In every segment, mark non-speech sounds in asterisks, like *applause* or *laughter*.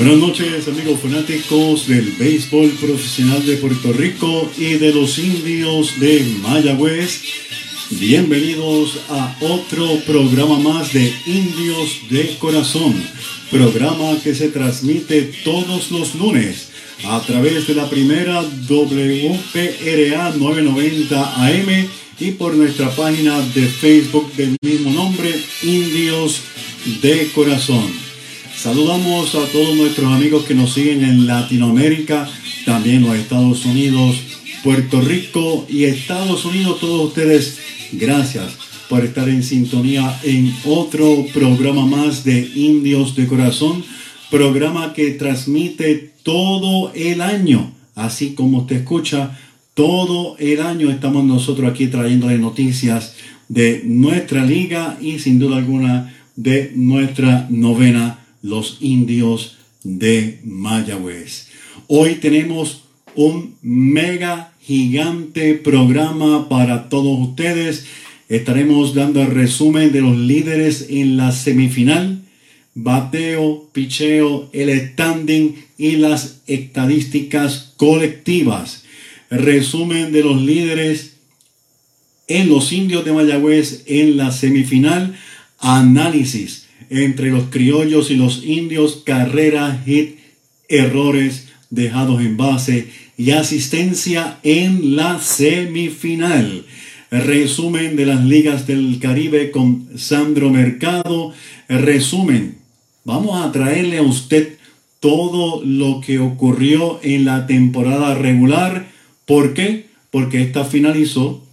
Buenas noches amigos fanáticos del béisbol profesional de Puerto Rico y de los indios de Mayagüez. Bienvenidos a otro programa más de Indios de Corazón, programa que se transmite todos los lunes a través de la primera WPRA 990 AM y por nuestra página de Facebook del mismo nombre, Indios de Corazón. Saludamos a todos nuestros amigos que nos siguen en Latinoamérica, también los Estados Unidos, Puerto Rico y Estados Unidos. Todos ustedes, gracias por estar en sintonía en otro programa más de Indios de Corazón, programa que transmite todo el año, así como usted escucha, todo el año estamos nosotros aquí trayéndole noticias de nuestra liga y sin duda alguna de nuestra novena los indios de Mayagüez. Hoy tenemos un mega gigante programa para todos ustedes. Estaremos dando el resumen de los líderes en la semifinal, bateo, picheo, el standing y las estadísticas colectivas. Resumen de los líderes en los indios de Mayagüez en la semifinal. Análisis entre los criollos y los indios, carrera, hit, errores dejados en base y asistencia en la semifinal. Resumen de las ligas del Caribe con Sandro Mercado. Resumen. Vamos a traerle a usted todo lo que ocurrió en la temporada regular. ¿Por qué? Porque esta finalizó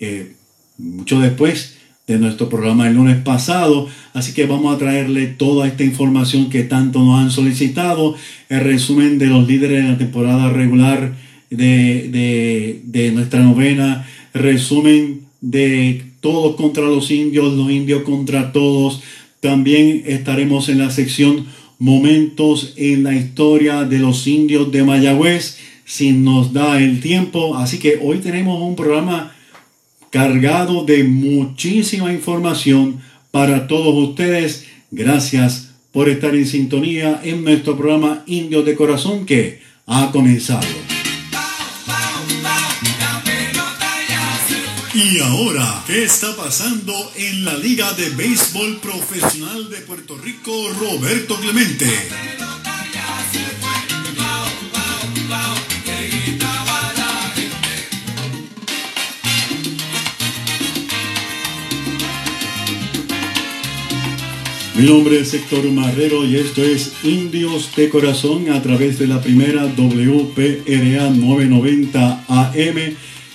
eh, mucho después de nuestro programa el lunes pasado. Así que vamos a traerle toda esta información que tanto nos han solicitado. El resumen de los líderes de la temporada regular de, de, nuestra novena. Resumen de todos contra los indios, los indios contra todos. También estaremos en la sección momentos en la historia de los indios de Mayagüez, si nos da el tiempo. Así que hoy tenemos un programa cargado de muchísima información para todos ustedes. Gracias por estar en sintonía en nuestro programa Indios de Corazón que ha comenzado. Y ahora, ¿qué está pasando en la Liga de Béisbol Profesional de Puerto Rico, Roberto Clemente? Mi nombre es Héctor Marrero y esto es Indios de Corazón a través de la primera WPRA 990 AM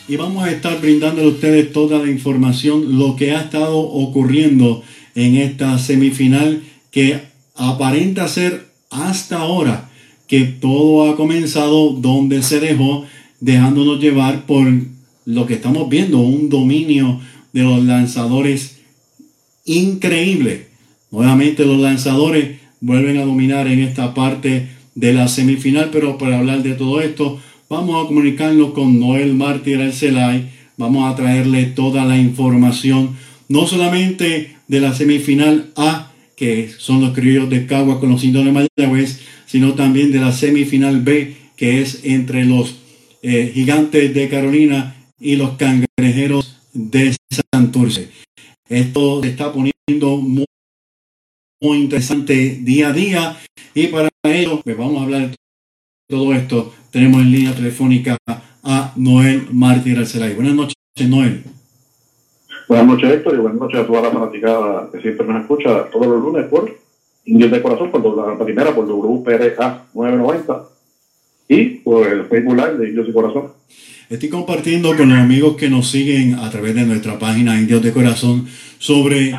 y vamos a estar brindando a ustedes toda la información, lo que ha estado ocurriendo en esta semifinal que aparenta ser hasta ahora que todo ha comenzado donde se dejó, dejándonos llevar por lo que estamos viendo, un dominio de los lanzadores increíble Nuevamente los lanzadores vuelven a dominar en esta parte de la semifinal, pero para hablar de todo esto, vamos a comunicarnos con Noel Mártir Arcelay. Vamos a traerle toda la información, no solamente de la semifinal A, que son los criollos de Cagua con los indios de Mayagüez, sino también de la semifinal B, que es entre los eh, gigantes de Carolina y los cangrejeros de Santurce. Esto se está poniendo muy muy interesante día a día. Y para ello, pues vamos a hablar de todo esto. Tenemos en línea telefónica a Noel Martín Arcelay. Buenas noches, Noel. Buenas noches, Héctor, y buenas noches a toda la fanaticada que siempre nos escucha todos los lunes por Indios de Corazón, por la primera, por WPRA 990 y por el Facebook Live de Indios de Corazón. Estoy compartiendo con los amigos que nos siguen a través de nuestra página Indios de Corazón sobre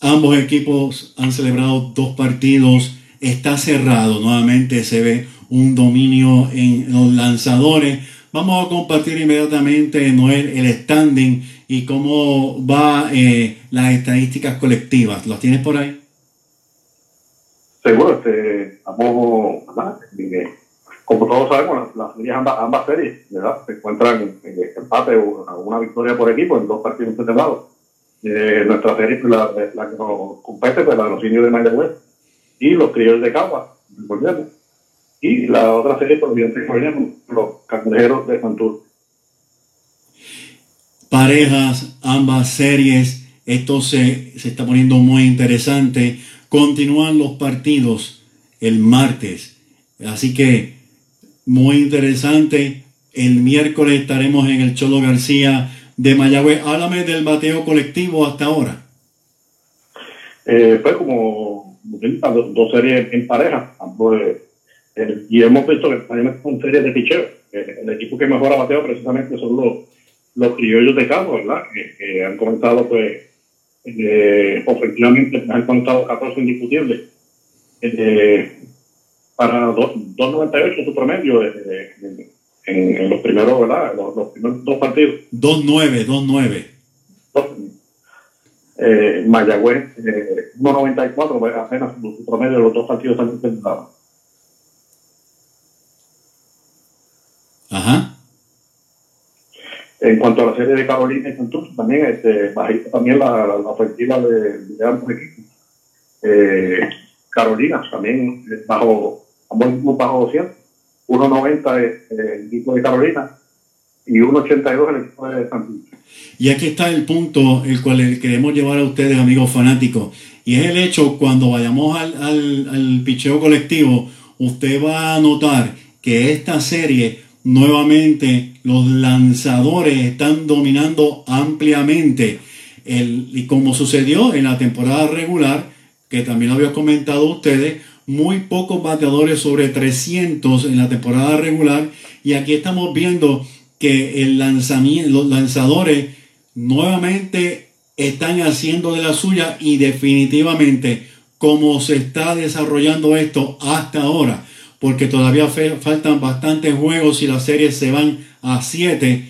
ambos equipos han celebrado dos partidos. Está cerrado, nuevamente se ve un dominio en los lanzadores. Vamos a compartir inmediatamente, Noel, el standing y cómo va eh, las estadísticas colectivas. ¿Las tienes por ahí? Seguro, este, ¿verdad? Eh, como todos sabemos, las, series, ambas, series, ¿verdad? Se encuentran en, empate o una victoria por equipo en dos partidos separados. Eh, nuestra serie, la, la, que nos compete, pues la de los indios de Mayagüez y los criollos de Cagua, volvemos y la otra serie por los cangrejeros de Santur. Parejas, ambas series, esto se, se está poniendo muy interesante. Continúan los partidos el martes, así que muy interesante. El miércoles estaremos en el Cholo García de Mayagüez. Háblame del bateo colectivo hasta ahora. Eh, pues como dos series en pareja, eh, y hemos visto que también con series de picheo. el equipo que mejora bateo precisamente son los, los criollos de campo, ¿verdad? Que, han comenzado, pues, eh, ofensivamente, han comenzado 14 indiscutibles. Eh, para 2.98 su promedio eh, en, en, los primeros, ¿verdad? Los, los primeros dos partidos. 2.9, 2.9. Eh, Mayagüez, eh, 1.94, pues, apenas su promedio de los dos partidos han intentado. Ajá. En cuanto a la serie de Carolina y Santos, también este, también la, la, ofensiva de, de, ambos equipos. Eh, Carolina también bajo, ambos bajo 200. 1.90 es el equipo de Carolina y 1.82 el equipo de Santos. Y aquí está el punto el cual queremos llevar a ustedes, amigos fanáticos. Y es el hecho, cuando vayamos al, al, al picheo colectivo, usted va a notar que esta serie nuevamente los lanzadores están dominando ampliamente. El, y como sucedió en la temporada regular, que también lo había comentado ustedes, muy pocos bateadores sobre 300 en la temporada regular. Y aquí estamos viendo que el lanzamiento, los lanzadores nuevamente están haciendo de la suya y definitivamente como se está desarrollando esto hasta ahora porque todavía faltan bastantes juegos y las series se van a 7.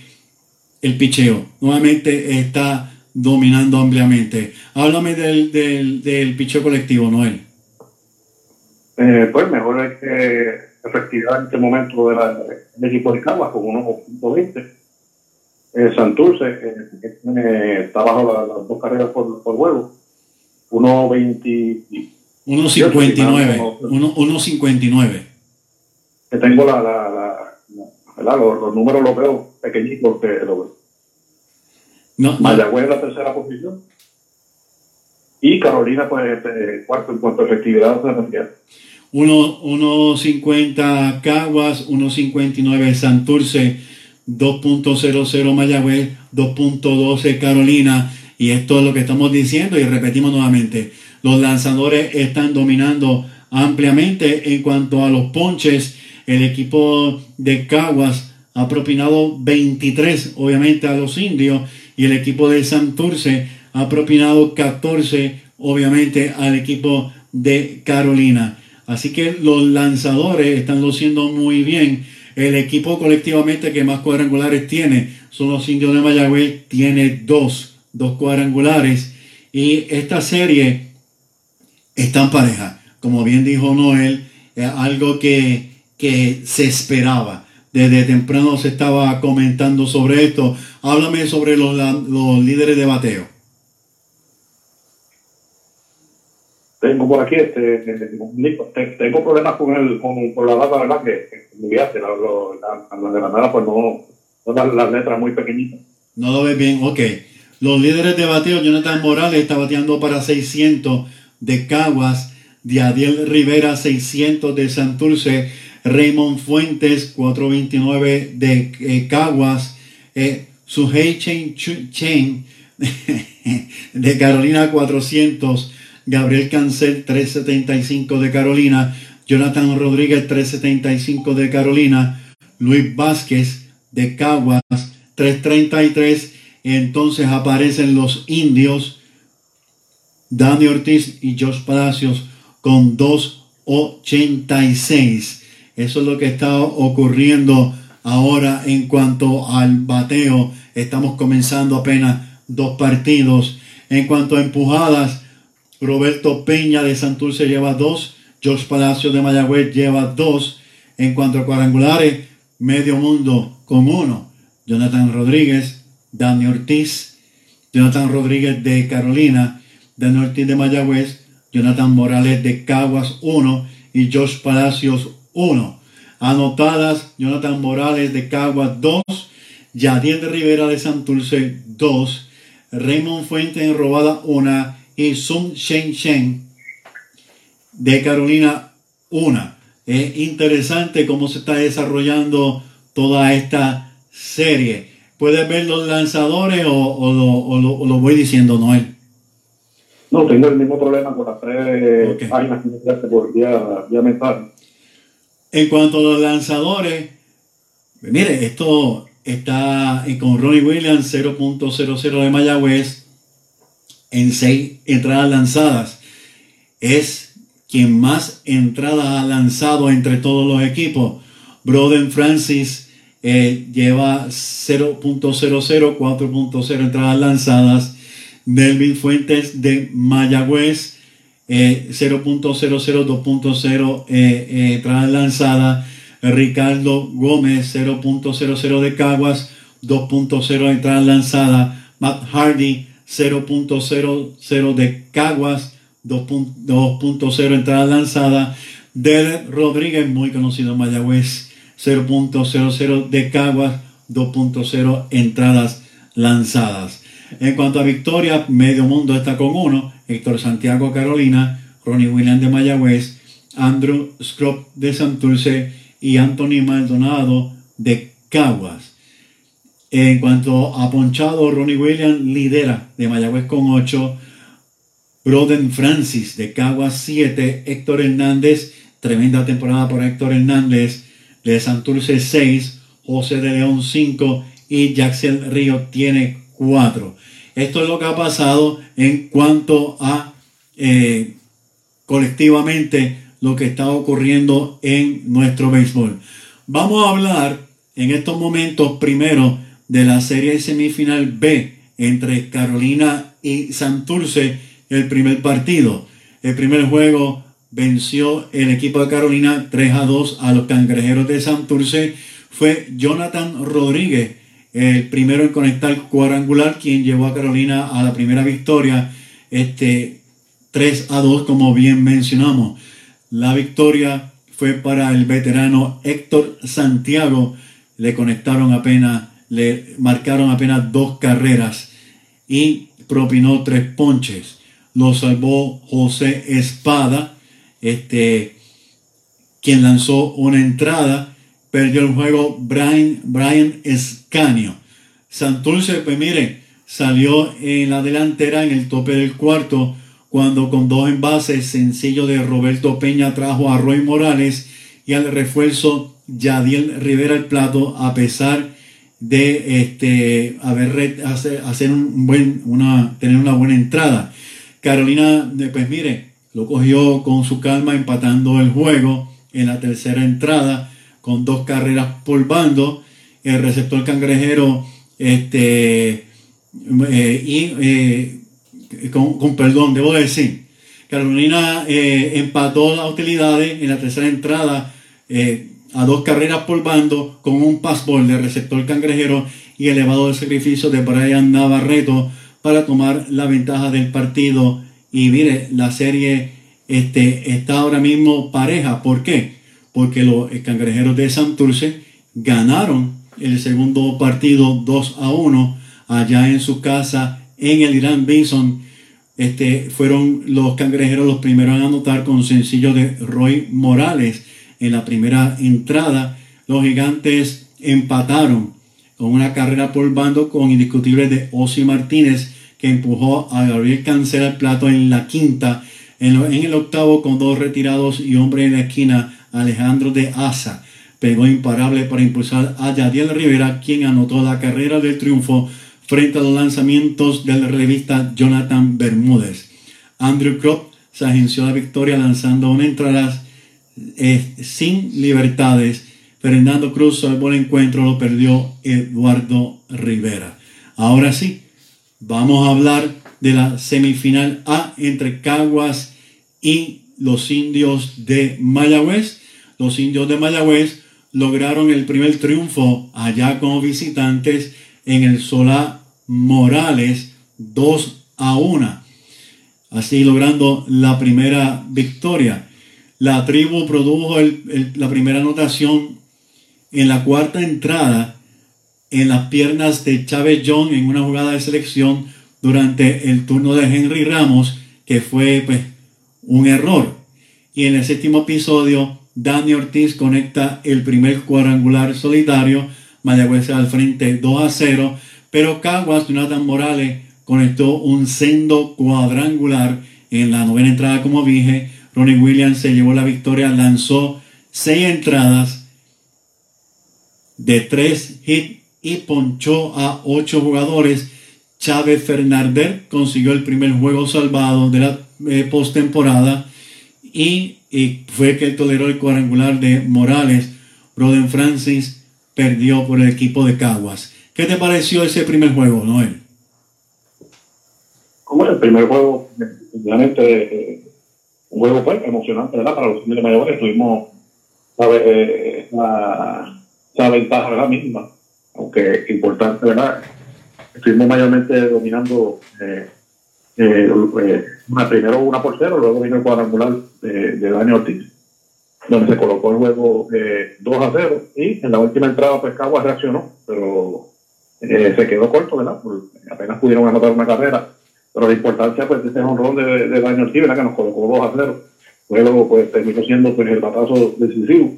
El picheo nuevamente está dominando ampliamente. Háblame del, del, del picheo colectivo, Noel. Eh, pues mejor es que efectividad en este momento de la, del equipo de Caguas con 1.20. Eh, Santurce eh, está bajo las dos carreras por, por juego. 1.20. 1.59. 1.59 que tengo la, la, la, los, números los veo pequeñitos porque lo, no, Mayagüez en la tercera posición y Carolina pues este, cuarto en cuanto a efectividad 1.50 Caguas, 1.59 Santurce, 2.00 Mayagüez, 2.12 Carolina. Y esto es lo que estamos diciendo y repetimos nuevamente. Los lanzadores están dominando ampliamente en cuanto a los ponches el equipo de Caguas ha propinado 23, obviamente, a los indios. Y el equipo de Santurce ha propinado 14, obviamente, al equipo de Carolina. Así que los lanzadores están luciendo muy bien. El equipo colectivamente que más cuadrangulares tiene son los indios de Mayagüez. Tiene dos, dos cuadrangulares. Y esta serie está en pareja. Como bien dijo Noel, algo que que se esperaba. Desde temprano se estaba comentando sobre esto. Háblame sobre los, los líderes de bateo. Tengo por aquí, este, tengo problemas con, el, con, la data, ¿verdad? Que, enviaste, la, la, la, pues no, no las letras muy pequeñitas. No lo ves bien, ok. Los líderes de bateo, Jonathan Morales está bateando para 600 de Caguas, Diadiel Rivera 600 de Santurce, Raymond Fuentes, 429 de eh, Caguas, eh, Suhei Chen, Chen *laughs* de Carolina 400, Gabriel Cancel 375 de Carolina, Jonathan Rodríguez 375 de Carolina, Luis Vázquez de Caguas 333. Entonces aparecen los indios Dani Ortiz y Josh Palacios con 2.86. Eso es lo que está ocurriendo ahora en cuanto al bateo. Estamos comenzando apenas dos partidos. En cuanto a empujadas, Roberto Peña de Santurce lleva dos. Josh Palacios de Mayagüez lleva dos. En cuanto a cuadrangulares, medio mundo con uno. Jonathan Rodríguez, Dani Ortiz, Jonathan Rodríguez de Carolina, Dani Ortiz de Mayagüez, Jonathan Morales de Caguas 1 y Josh Palacios 1. Anotadas, Jonathan Morales de Caguas 2, Yadiel de Rivera de Santurce 2, Raymond Fuente en robada 1 y Sun Shen Shen de Carolina 1. Es interesante cómo se está desarrollando toda esta serie. ¿Puedes ver los lanzadores o, o lo, o lo- o lo voy diciendo, Noel? No, tengo el mismo problema con las tres páginas que me por vía, vía mensaje. En cuanto a los lanzadores, mire, esto está eh, con Ronnie Williams 0.00 de Mayagüez en 6 entradas lanzadas. Es quien más entradas ha lanzado entre todos los equipos. Broden Francis eh, lleva 0.00, 4.0 entradas lanzadas. Melvin Fuentes de Mayagüez eh, 0.00, 2.0 eh, eh, entradas lanzadas. Ricardo Gómez 0.00 de Caguas, 2.0 entradas lanzadas. Matt Hardy 0.00 de Caguas, 2.0 entradas lanzadas. Derek Rodríguez, muy conocido en Mayagüez, 0.00 de Caguas, 2.0 entradas lanzadas. En cuanto a victorias, medio mundo está con uno. Héctor Santiago Carolina, Ronnie Williams de Mayagüez, Andrew Scrop de Santurce y Anthony Maldonado de Caguas. En cuanto a ponchado, Ronnie Williams lidera de Mayagüez con 8. Broden Francis de Caguas 7. Héctor Hernández, tremenda temporada por Héctor Hernández de Santurce 6. José de León 5 y Jackson Río tiene 4. Esto es lo que ha pasado en cuanto a eh, colectivamente lo que está ocurriendo en nuestro béisbol. Vamos a hablar en estos momentos primero de la serie semifinal B entre Carolina y Santurce, el primer partido. El primer juego venció el equipo de Carolina 3 a 2 a los cangrejeros de Santurce. Fue Jonathan Rodríguez, el primero en conectar cuadrangular, quien llevó a Carolina a la primera victoria. Este 3 a 2, como bien mencionamos. La victoria fue para el veterano Héctor Santiago. Le conectaron apenas, le marcaron apenas dos carreras y propinó tres ponches. Lo salvó José Espada, este, quien lanzó una entrada. Perdió el juego Brian, Brian Escanio. Santurce, pues mire, salió en la delantera en el tope del cuarto cuando con dos envases sencillo de Roberto Peña trajo a Roy Morales y al refuerzo Yadiel Rivera el plato a pesar de este haber hacer, un buen una tener una buena entrada. Carolina pues mire, lo cogió con su calma empatando el juego en la tercera entrada con dos carreras por bando. El receptor cangrejero este eh, y eh, con, perdón, debo decir, Carolina eh, empató las utilidades en la tercera entrada a dos carreras por bando con un passball de receptor cangrejero y elevado el sacrificio de Brian Navarreto para tomar la ventaja del partido. Y mire, la serie este, está ahora mismo pareja. ¿Por qué? Porque los cangrejeros de Santurce ganaron el segundo partido 2 a 1 allá en su casa en el Gran Bison. Este, fueron los cangrejeros los primeros en anotar con sencillo de Roy Morales en la primera entrada. Los gigantes empataron con una carrera por bando con indiscutible de Osi Martínez que empujó a Gabriel Cancela al plato en la quinta. En, el octavo con dos retirados y hombre en la esquina Alejandro de Asa. pegó imparable para impulsar a Yadiel Rivera, quien anotó la carrera del triunfo frente a los lanzamientos del relevista Jonathan Bermúdez. Andrew Kropp se agenció la victoria lanzando una entrada sin libertades. Fernando Cruz el encuentro, lo perdió Eduardo Rivera. Ahora sí, vamos a hablar de la semifinal A entre Caguas y los indios de Mayagüez. Los indios de Mayagüez lograron el primer triunfo allá como visitantes en el Solá Morales 2 a 1. Así logrando la primera victoria. La tribu produjo la primera anotación en la cuarta entrada en las piernas de Chávez John en una jugada de selección durante el turno de Henry Ramos, que fue pues, un error. Y en el séptimo episodio, Dani Ortiz conecta el primer cuadrangular solitario, Mayagüez al frente 2 a 0, pero Caguas, Jonathan Morales, conectó un sendo cuadrangular en la novena entrada, como dije. Ronnie Williams se llevó la victoria, lanzó seis entradas de tres hits y ponchó a ocho jugadores. Chávez Fernández consiguió el primer juego salvado de la eh, postemporada y, y, fue que toleró el cuadrangular de Morales. Roden Francis perdió por el equipo de Caguas. ¿Qué te pareció ese primer juego, Noel? Como el primer juego, realmente eh, un juego pues, emocionante, ¿verdad? Para los de mayores tuvimos eh, esa ventaja la misma, aunque importante, ¿verdad? Estuvimos mayormente dominando eh, eh, primero una por cero, luego vino el cuadrangular de, de Dani Ortiz, donde se colocó el juego 2 a 0 y en la última entrada pues Caguas reaccionó, pero se quedó corto, ¿verdad? apenas pudieron anotar una carrera, pero la importancia pues de ese honrón de, de Dani Ortiz, ¿verdad? Que nos colocó 2 a 0, luego pues terminó siendo pues el batazo decisivo.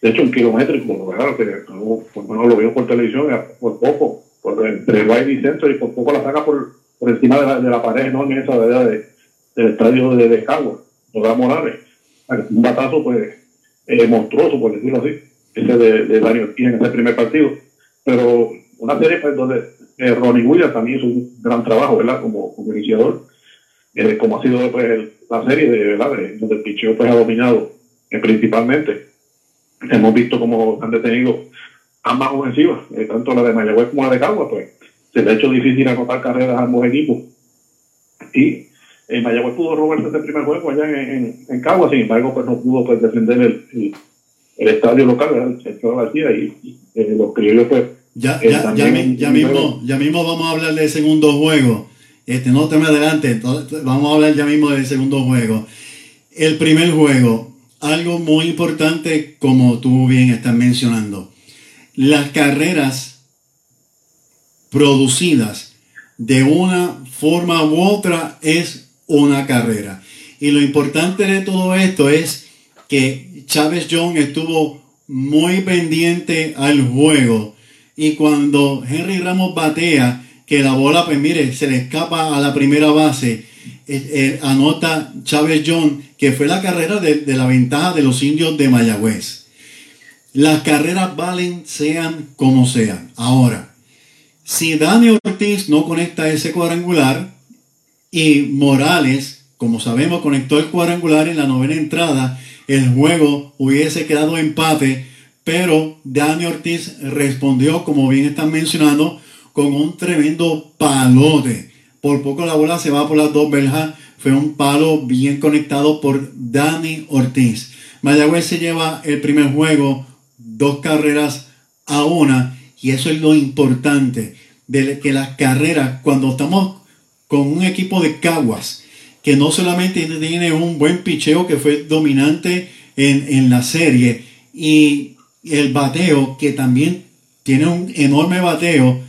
De hecho, un kilométrico, ¿verdad? Que por lo lo vio por televisión, por poco, por entre el y centro, y por poco la saca por, por encima de la, de la pared enorme esa de, del estadio de, de Cagua, Morales. Un batazo, pues, eh, monstruoso, por decirlo así, ese de, de Daniel Ortiz en ese primer partido. Pero una serie pues, donde eh, Ronnie Williams también hizo un gran trabajo, ¿verdad? Como, como iniciador, eh, como ha sido pues, la serie, de, ¿verdad? De, donde el picheo pues, ha dominado eh, principalmente. Hemos visto cómo han detenido ambas ofensivas, eh, tanto la de Mayagüez como la de Cagua, pues se le ha hecho difícil acotar carreras a ambos equipos. Y eh, Mayagüez pudo robarse ese primer juego allá en, en, Cagua, sin embargo, pues no pudo pues, defender el, el, estadio local, el centro García, y, y eh, los criollos, pues. Ya, eh, ya, ya, ya mismo, ya mismo vamos a hablar del segundo juego. Este, no te me adelante, vamos a hablar ya mismo del segundo juego. El primer juego, algo muy importante, como tú bien estás mencionando las carreras producidas de una forma u otra es una carrera. Y lo importante de todo esto es que Chávez John estuvo muy pendiente al juego. Y cuando Henry Ramos batea, que la bola, pues mire, se le escapa a la primera base, eh, eh, anota Chávez John, que fue la carrera de, de la ventaja de los indios de Mayagüez. Las carreras valen sean como sean. Ahora, si Dani Ortiz no conecta ese cuadrangular y Morales, como sabemos, conectó el cuadrangular en la novena entrada, el juego hubiese quedado empate, pero Dani Ortiz respondió, como bien están mencionando, con un tremendo palote. Por poco la bola se va por las dos verjas. Fue un palo bien conectado por Dani Ortiz. Mayagüez se lleva el primer juego dos carreras a una y eso es lo importante de que las carreras cuando estamos con un equipo de caguas que no solamente tiene un buen picheo que fue dominante en, la serie y el bateo que también tiene un enorme bateo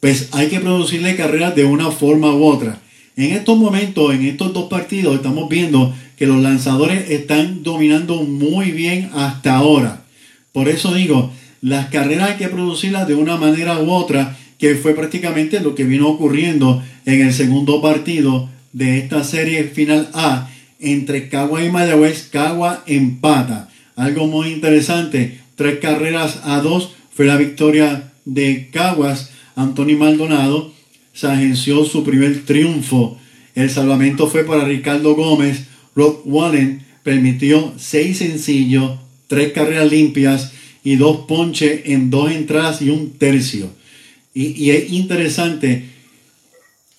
pues hay que producirle carreras de una forma u otra en estos momentos en estos dos partidos estamos viendo que los lanzadores están dominando muy bien hasta ahora por eso digo, las carreras hay que producirlas de una manera u otra, que fue prácticamente lo que vino ocurriendo en el segundo partido de esta serie final A entre Cagua y Mayagüez. Cagua empata. Algo muy interesante. Tres carreras a dos fue la victoria de Caguas. Anthony Maldonado se agenció su primer triunfo. El salvamento fue para Ricardo Gómez. Rock Wallen permitió seis sencillos, tres carreras limpias y dos ponches en dos entradas y un tercio. Y, y es interesante,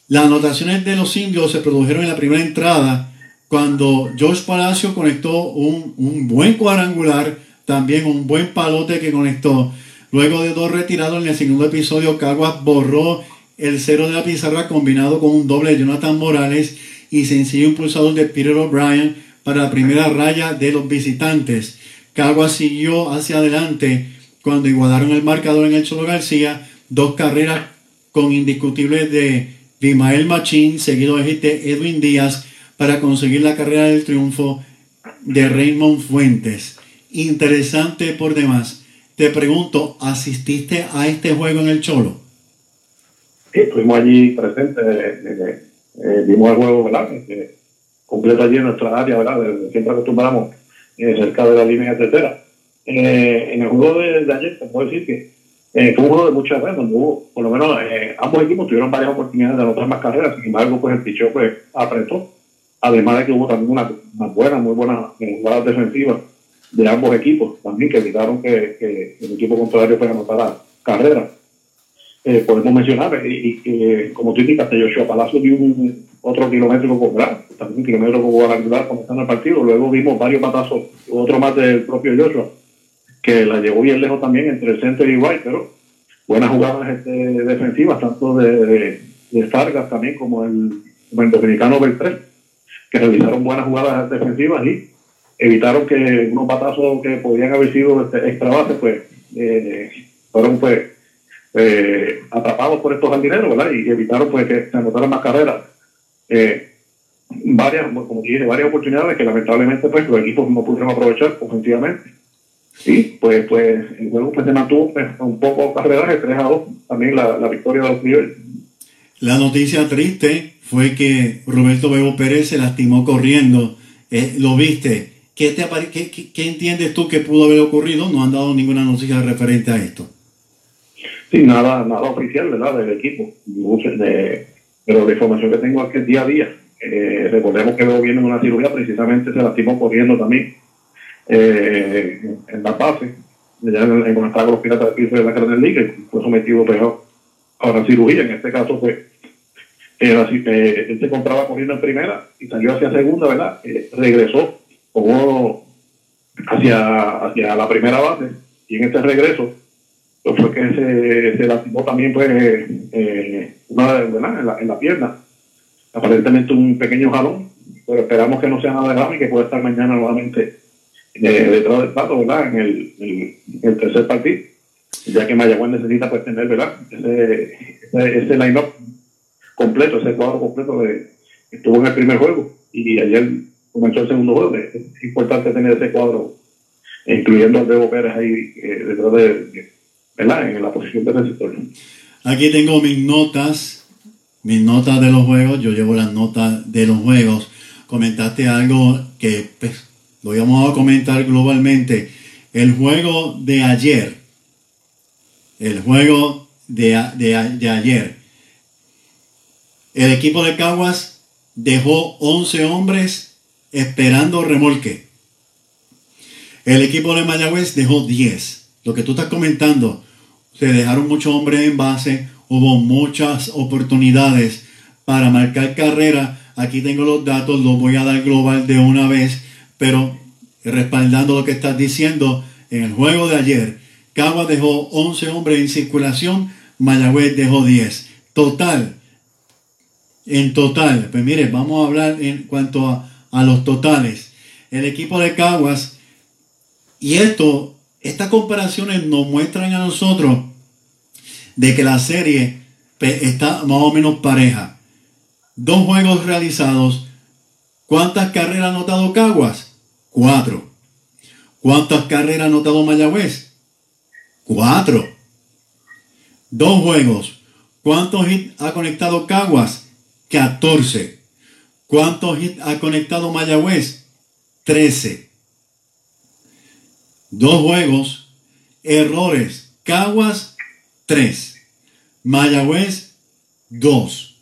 las anotaciones de los indios se produjeron en la primera entrada cuando George Palacio conectó un, un buen cuadrangular, también un buen palote que conectó. Luego de dos retirados en el segundo episodio, Caguas borró el cero de la pizarra combinado con un doble de Jonathan Morales y sencillo impulsador de Peter O'Brien para la primera raya de los visitantes. Caguas siguió hacia adelante cuando igualaron el marcador en el Cholo García, dos carreras con indiscutibles de Vimael Machín, seguido de Edwin Díaz, para conseguir la carrera del triunfo de Raymond Fuentes. Interesante por demás. Te pregunto, ¿asististe a este juego en el Cholo? Sí, estuvimos allí presentes, eh, eh, eh, vimos el juego, ¿verdad? Eh, completo allí en nuestra área, ¿verdad? Siempre acostumbramos eh, cerca de la línea tercera. Eh, en el juego de, de ayer, te puedo decir que fue un juego de muchas veces, donde hubo, por lo menos ambos equipos tuvieron varias oportunidades de anotar más carreras, sin embargo, pues el picheo pues apretó. Además de que hubo también una, una buena, muy buena eh, jugadas defensivas de ambos equipos, también que evitaron que, que el equipo contrario pues anotara carreras eh, podemos mencionar, y, y que como tú indicaste, Joshua Palacio dio un, otro kilómetro con gran, también un kilómetro con cuadrangular comenzando el partido, luego vimos varios batazos, otro más del propio Joshua, que la llevó bien lejos también entre el center y right, pero buenas jugadas este, defensivas, tanto de, de, de Vargas también como el, como el dominicano Beltrán, que realizaron buenas jugadas defensivas y evitaron que unos batazos que podían haber sido este, extra bases, pues, eh, fueron pues eh, atrapados por estos jardineros, ¿verdad? Y evitaron pues que se anotaran más carreras. Eh, varias, como dije, varias oportunidades que lamentablemente pues los equipos no pudieron aprovechar ofensivamente. Y pues, pues el juego pues se mantuvo pues, un poco carreraje, 3 a 2, también la, la victoria de los Clear. La noticia triste fue que Roberto Bebo Pérez se lastimó corriendo. Eh, ¿Lo viste? ¿Qué, te qué, qué- entiendes tú que pudo haber ocurrido? No han dado ninguna noticia referente a esto. Sí, nada, nada oficial, ¿verdad? Del equipo. De- pero la información que tengo es que día a día. Eh, recordemos que luego viene una cirugía, precisamente se lastimó corriendo también eh, en la base, ya en, en con los piratas del piso de la Grandes Ligas, y fue sometido pues, a una cirugía. En este caso, pues, eh, él se encontraba corriendo en primera y salió hacia segunda, ¿verdad? Eh, regresó como hacia, hacia la primera base y en este regreso pues fue que se, se lastimó también pues eh, una, ¿verdad? En, la, en la pierna aparentemente un pequeño jalón pero esperamos que no sea nada grave y que pueda estar mañana nuevamente eh, detrás del pato ¿verdad? en el, el, el tercer partido ya que Mayagüez necesita pues tener ¿verdad? ese, ese, ese line-up completo ese cuadro completo de, estuvo en el primer juego y ayer comenzó el segundo juego es importante tener ese cuadro incluyendo al Bebo Pérez ahí eh, detrás de, de- ¿verdad? En la posición de receptor. Aquí tengo mis notas, mis notas de los juegos. Yo llevo las notas de los juegos. Comentaste algo que pues, lo íbamos a comentar globalmente. El juego de ayer. El juego de, a- de a- de ayer. El equipo de Caguas dejó 11 hombres esperando remolque. El equipo de Mayagüez dejó 10. Lo que tú estás comentando, se dejaron muchos hombres en base, hubo muchas oportunidades para marcar carrera. Aquí tengo los datos, los voy a dar global de una vez, pero respaldando lo que estás diciendo, en el juego de ayer, Caguas dejó 11 hombres en circulación, Mayagüez dejó 10. Total, en total, pues mire, vamos a hablar en cuanto a, los totales. El equipo de Caguas, y esto, estas comparaciones nos muestran a nosotros de que la serie pues, está más o menos pareja. Dos juegos realizados. ¿Cuántas carreras ha anotado Caguas? Cuatro. ¿Cuántas carreras ha anotado Mayagüez? Cuatro. Dos juegos. ¿Cuántos hits ha conectado Caguas? 14. ¿Cuántos ha conectado Mayagüez? 13. dos juegos, errores, Caguas 3, Mayagüez 2,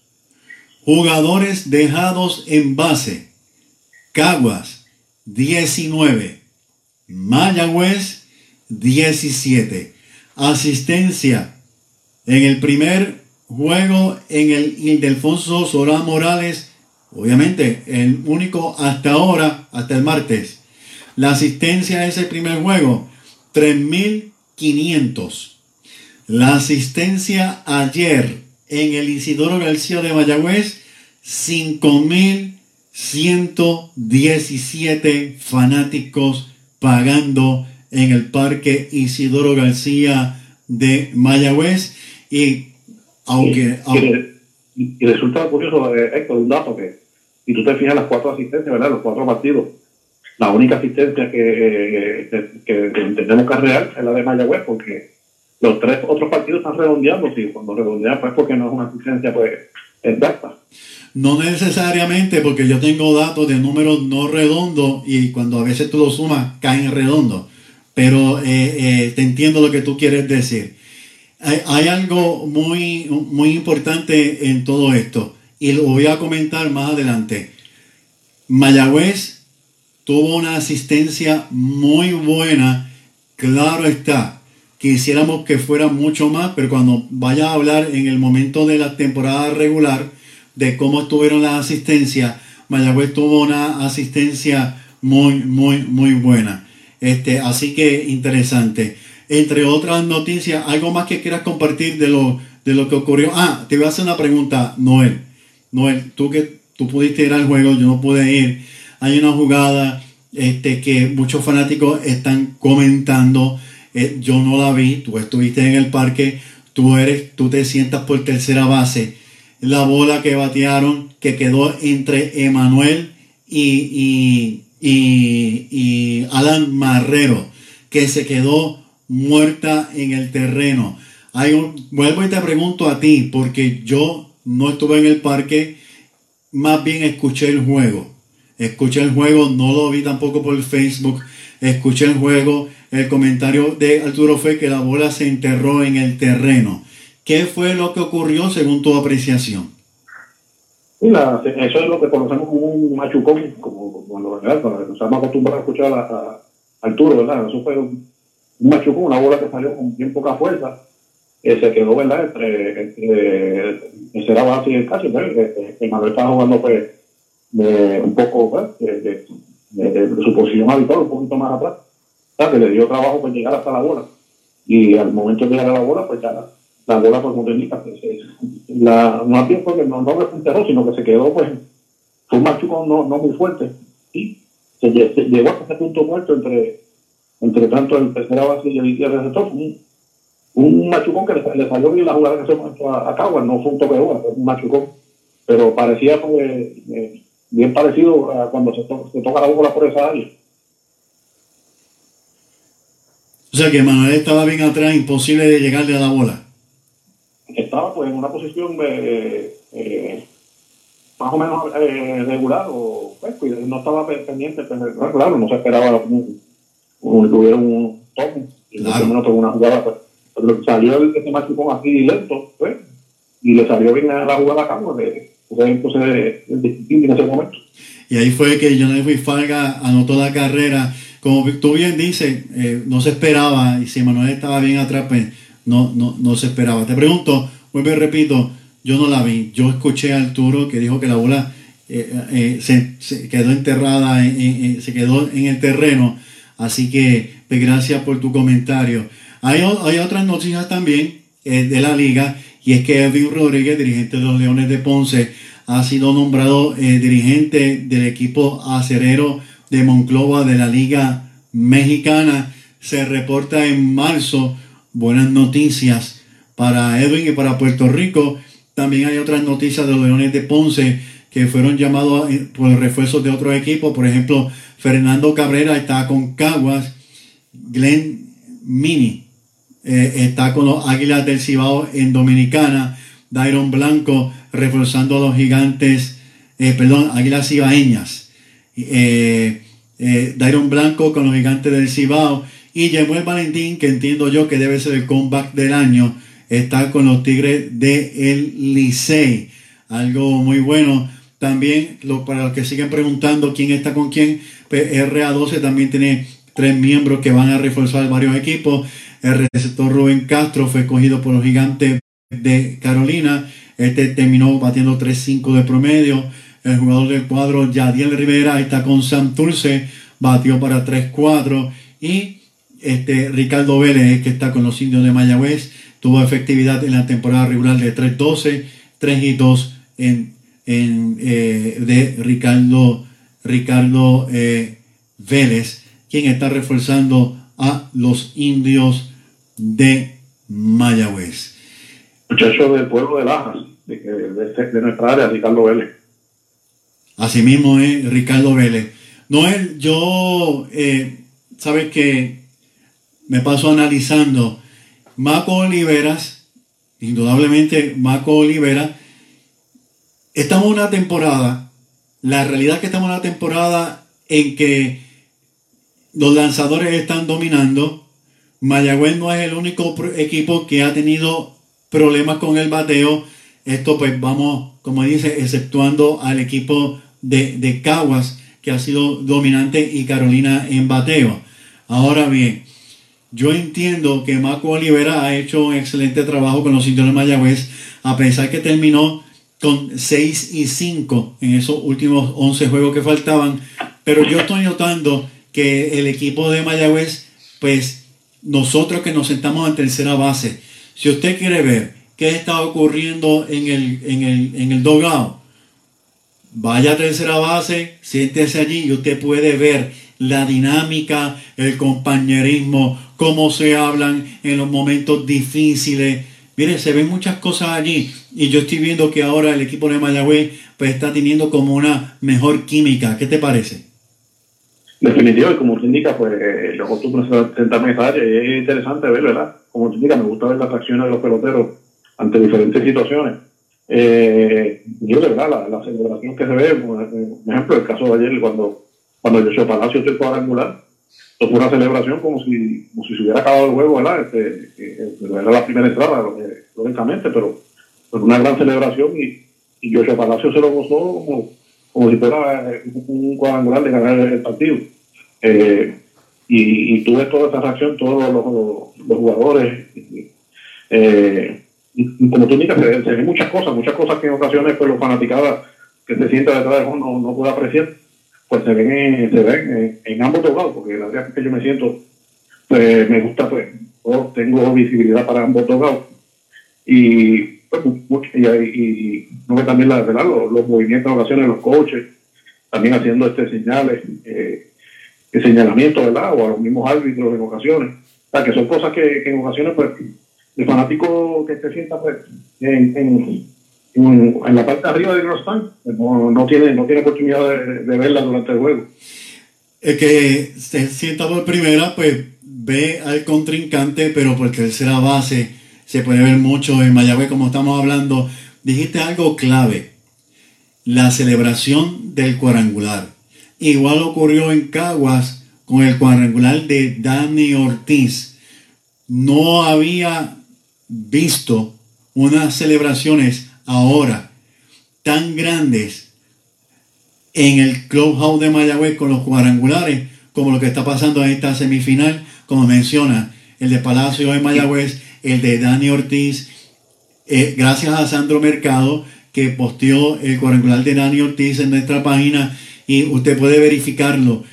jugadores dejados en base, Caguas 19, Mayagüez 17, asistencia en el primer juego en el Ildefonso Sorá Morales, obviamente el único hasta ahora, hasta el martes. La asistencia a ese primer juego, 3.500. La asistencia ayer en el Isidoro García de Mayagüez, 5.117 fanáticos pagando en el Parque Isidoro García de Mayagüez. Y aunque... Y, y, resulta curioso, eh, Héctor, un dato que, y tú te fijas las cuatro asistencias, ¿verdad? Los cuatro partidos. La única asistencia que, que, que tenemos que real es la de Mayagüez, porque los tres otros partidos están redondeando, sí, cuando redondean, pues porque no es una asistencia pues exacta. No necesariamente, porque yo tengo datos de números no redondos y cuando a veces tú lo sumas, caen redondos. Pero eh, eh, te entiendo lo que tú quieres decir. Hay, algo muy, muy importante en todo esto y lo voy a comentar más adelante. Mayagüez tuvo una asistencia muy buena, claro está Quisiéramos que fuera mucho más, pero cuando vaya a hablar en el momento de la temporada regular de cómo estuvieron las asistencias, Mayagüez tuvo una asistencia muy, muy, muy buena. Este, así que interesante. Entre otras noticias, algo más que quieras compartir de lo, de lo que ocurrió. Ah, te voy a hacer una pregunta, Noel. Noel, tú que tú pudiste ir al juego, yo no pude ir. Hay una jugada este, que muchos fanáticos están comentando eh, yo no la vi, tú estuviste en el parque, tú eres, tú te sientas por tercera base. La bola que batearon, que quedó entre Emanuel y, y, Alan Marrero, que se quedó muerta en el terreno. Vuelvo y te pregunto a ti, porque yo no estuve en el parque, más bien escuché el juego. Escuché el juego, no lo vi tampoco por Facebook, escuché el juego el comentario de Arturo fue que la bola se enterró en el terreno. ¿Qué fue lo que ocurrió según tu apreciación? Mira, eso es lo que conocemos como un machucón, como, como verdad, estamos acostumbrados a escuchar a, Arturo, ¿verdad? Eso fue un, machucón, una bola que salió con bien poca fuerza, eh, se quedó, ¿verdad? Entre, entre será base y el caso, ¿verdad? El Manuel estaba jugando, pues, un poco, ¿verdad? De, de, su posición habitual, un poquito más atrás que le dio trabajo pues llegar hasta la bola. Y al momento de llegar la bola, pues ya la, bola pues no tenía, pues, la, no bien no, no enterró, sino que se quedó pues, fue un machucón no, no muy fuerte. Y se, llegó hasta ese punto muerto entre, entre tanto el tercera base y el, receptor. Un, un machucón que le, salió bien la jugada que se muerto a, a no fue un toque de bola, fue un machucón. Pero parecía pues, eh, bien parecido a cuando se, se toca la bola por esa área. O sea que Manuel estaba bien atrás, imposible de llegarle a la bola. Estaba pues en una posición eh, eh, más o menos eh, regular, o pues, no estaba pendiente, pero claro, no se esperaba un, hubiera un toque, y claro. menos con una jugada, pues, pero salió el, ese machucón así lento, pues, y le salió bien a la jugada a cabo, de, entonces el en ese momento. Y ahí fue que Jonathan Falga anotó la carrera como tú bien dices, eh, no se esperaba, y si Manuel estaba bien atrás, pues no, no, no se esperaba. Te pregunto, vuelvo y repito, yo no la vi. Yo escuché a Arturo que dijo que la bola eh, eh, se, quedó enterrada, se quedó en el terreno. Así que, pues, gracias por tu comentario. Hay, hay otras noticias también de la liga, y es que Edwin Rodríguez, dirigente de los Leones de Ponce, ha sido nombrado dirigente del equipo acerero de Monclova de la Liga Mexicana. Se reporta en marzo buenas noticias para Edwin y para Puerto Rico. También hay otras noticias de los Leones de Ponce que fueron llamados por refuerzos de otros equipos. Por ejemplo, Fernando Cabrera está con Caguas. Glenn Mini eh, está con los Águilas del Cibao en Dominicana. Dairon Blanco reforzando a los gigantes, eh, perdón, Águilas Cibaeñas eh, eh, Dairon Blanco con los gigantes del Cibao Y Yemuel Valentín, que entiendo yo que debe ser el comeback del año, está con los Tigres de el Licey. Algo muy bueno. También, lo, para los que siguen preguntando quién está con quién, pues RA12 también tiene tres miembros que van a reforzar varios equipos. El receptor Rubén Castro fue escogido por los gigantes de Carolina. Este terminó batiendo 3-5 de promedio. El jugador del cuadro Yadiel Rivera está con Sam Tulce, batió para 3-4. Y este Ricardo Vélez, que está con los indios de Mayagüez, tuvo efectividad en la temporada regular de 3-12, 3 2 en, en eh, de Ricardo, Ricardo eh, Vélez, quien está reforzando a los indios de Mayagüez. Muchacho del pueblo de Lajas, de, de, de nuestra área, Ricardo Vélez. Asimismo es Ricardo Vélez. Noel, yo, eh, sabes que me paso analizando Maco Oliveras, indudablemente Maco Olivera, estamos en una temporada, la realidad es que estamos en una temporada en que los lanzadores están dominando, Mayagüez no es el único equipo que ha tenido problemas con el bateo, esto pues vamos, como dice, exceptuando al equipo de, de Caguas, que ha sido dominante, y Carolina en bateo. Ahora bien, yo entiendo que Marco Olivera ha hecho un excelente trabajo con los indios de Mayagüez, a pesar que terminó con 6 y 5 en esos últimos 11 juegos que faltaban. Pero yo estoy notando que el equipo de Mayagüez, pues nosotros que nos sentamos en tercera base, si usted quiere ver qué está ocurriendo en el, en el, en el dogado, vaya a tercera base, siéntese allí y usted puede ver la dinámica, el compañerismo, cómo se hablan en los momentos difíciles. Mire, se ven muchas cosas allí y yo estoy viendo que ahora el equipo de Mayagüez pues está teniendo como una mejor química. ¿Qué te parece? Definitivo, y como tú indicas, pues yo acostumbro a sentarme en es interesante ver, ¿verdad? Como tú indicas, me gusta ver las acciones de los peloteros ante diferentes situaciones. Eh, yo de verdad, la, celebración que se ve, por ejemplo, el caso de ayer, cuando, cuando Joshua Palacio el cuadrangular, fue una celebración como si, como si se hubiera acabado el juego, ¿verdad? Este, era la primera entrada, lógicamente, pero, pero una gran celebración y, y Joshua Palacio se lo gozó como, como si fuera eh, un cuadrangular de ganar el partido. Eh, y, tuve toda esa reacción, todos los, los, jugadores. Eh, como tú indicas, se, ven muchas cosas, muchas cosas que en ocasiones pues los fanaticados que se sienta detrás de no, no puede apreciar pues se ven, en, se ven en, ambos tocados, porque la verdad es que yo me siento, pues me gusta, pues, tengo visibilidad para ambos tocados. Y, pues, y, y, no también la verdad, los, movimientos en ocasiones, los coaches, también haciendo este señales, eh, señalamiento, ¿verdad? O a los mismos árbitros en ocasiones. O sea, que son cosas que, en ocasiones, pues, el fanático que se sienta pues, en, en en la parte de arriba de Grostan, no, no, tiene, no tiene oportunidad de, verla durante el juego. El que se sienta por primera, pues ve al contrincante, pero por tercera base se puede ver mucho en Mayagüez, como estamos hablando. Dijiste algo clave, la celebración del cuadrangular. Igual ocurrió en Caguas con el cuadrangular de Dani Ortiz. No había visto unas celebraciones ahora tan grandes en el Clubhouse de Mayagüez con los cuadrangulares, como lo que está pasando en esta semifinal, como menciona, el de Palacio de Mayagüez, el de Dani Ortiz, eh, gracias a Sandro Mercado, que posteó el cuadrangular de Dani Ortiz en nuestra página y usted puede verificarlo.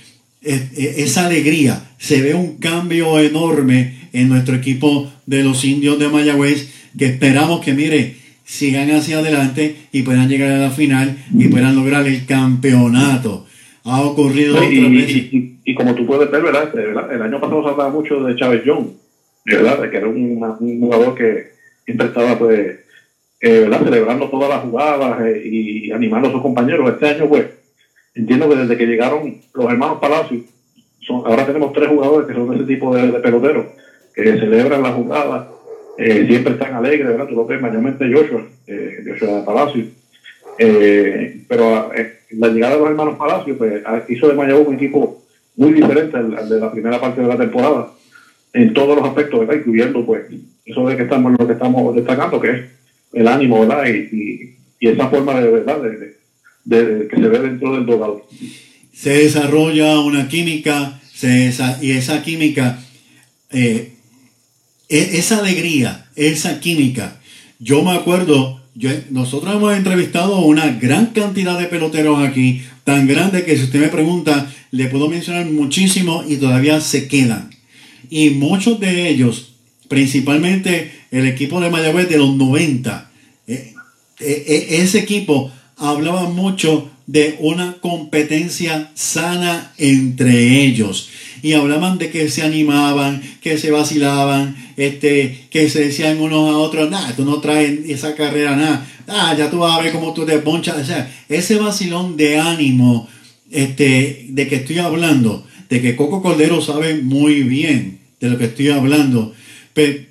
esa alegría, se ve un cambio enorme en nuestro equipo de los indios de Mayagüez, que esperamos que, mire, sigan hacia adelante y puedan llegar a la final y puedan lograr el campeonato. Ha ocurrido y, Y, como tú puedes ver, ¿verdad? Este, el año pasado se hablaba mucho de Chávez John, ¿verdad? Que era un, jugador que siempre estaba, pues, eh, ¿verdad? Celebrando todas las jugadas eh, y animando a sus compañeros. Este año, pues, entiendo que desde que llegaron los hermanos Palacios, ahora tenemos tres jugadores que son de ese tipo de, de peloteros, que celebran las jugadas eh, siempre están alegres, ¿verdad? Tú lo ves mayormente Joshua, eh, Joshua Palacio. Eh, pero eh, la llegada de los hermanos Palacio pues, hizo de Mayagüez un equipo muy diferente al, de la primera parte de la temporada. en todos los aspectos, ¿verdad? incluyendo pues eso de que estamos lo que estamos destacando, que es el ánimo, ¿verdad? Y, y, esa forma de verdad de, que se ve dentro del dogado. Se desarrolla una química se esa, y esa química, esa alegría, esa química. Yo me acuerdo, nosotros hemos entrevistado a una gran cantidad de peloteros aquí, tan grande que si usted me pregunta, le puedo mencionar muchísimo y todavía se quedan. Y muchos de ellos, principalmente el equipo de Mayagüez de los 90, eh, eh, eh, ese equipo hablaba mucho de una competencia sana entre ellos y hablaban de que se animaban, que se vacilaban, este, que se decían unos a otros, nada, tú no traes esa carrera, nada, ah, ya tú vas a cómo tú te ponchas, o sea, ese vacilón de ánimo, este, de que estoy hablando, de que Coco Cordero sabe muy bien de lo que estoy hablando, pero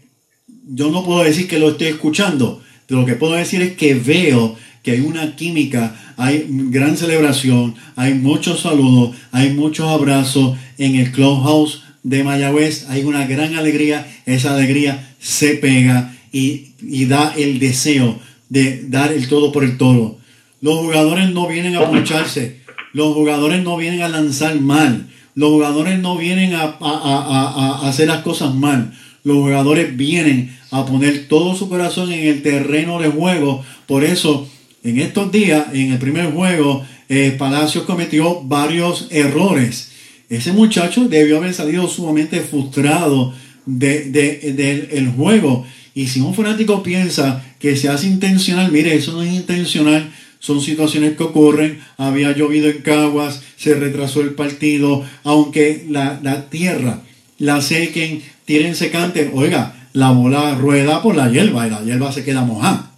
yo no puedo decir que lo estoy escuchando, lo que puedo decir es que veo que hay una química, hay gran celebración, hay muchos saludos, hay muchos abrazos en el clubhouse de Mayagüez, hay una gran alegría, esa alegría se pega y, y da el deseo de dar el todo por el todo. Los jugadores no vienen a poncharse, los jugadores no vienen a lanzar mal, los jugadores no vienen a, a- a- a- a hacer las cosas mal, los jugadores vienen a poner todo su corazón en el terreno de juego, por eso en estos días, en el primer juego, eh, Palacios cometió varios errores. Ese muchacho debió haber salido sumamente frustrado de- de- del el juego. Y si un fanático piensa que se hace intencional, mire, eso no es intencional, son situaciones que ocurren. Había llovido en Caguas, se retrasó el partido, aunque la, la tierra la sequen, tienen secante, oiga, la bola rueda por la hierba y la hierba se queda mojada.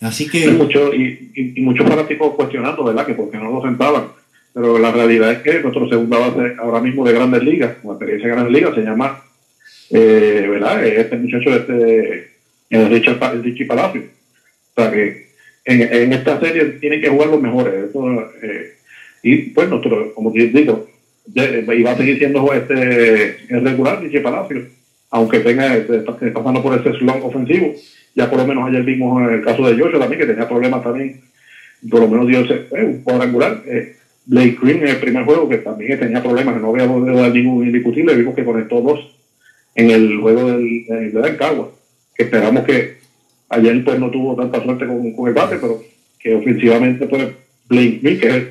Así que... Y, mucho, y, y- y muchos fanáticos cuestionando, ¿verdad? Que porque no lo sentaban. Pero la realidad es que nuestro segunda base ahora mismo de Grandes Ligas, con experiencia de Grandes Ligas, se llama, eh, ¿verdad? Este muchacho, este, eh, Pa- Richie Palacio. O sea que en, en esta serie tienen que jugar los mejores. Eso, eh, y pues nosotros, como te digo, y a seguir siendo este el regular Richie Palacio, aunque tenga está pasando por ese slump ofensivo. Ya por lo menos ayer vimos en el caso de Joshua también, que tenía problemas también, por lo menos dio ese, eh, un cuadrangular. Eh, Blake Green en el primer juego, que también tenía problemas, que no había podido dar ningún indiscutible, vimos que conectó dos en el juego del, del, del esperamos que ayer pues no tuvo tanta suerte con, con el bate, pero que ofensivamente pues Blake Green, que es,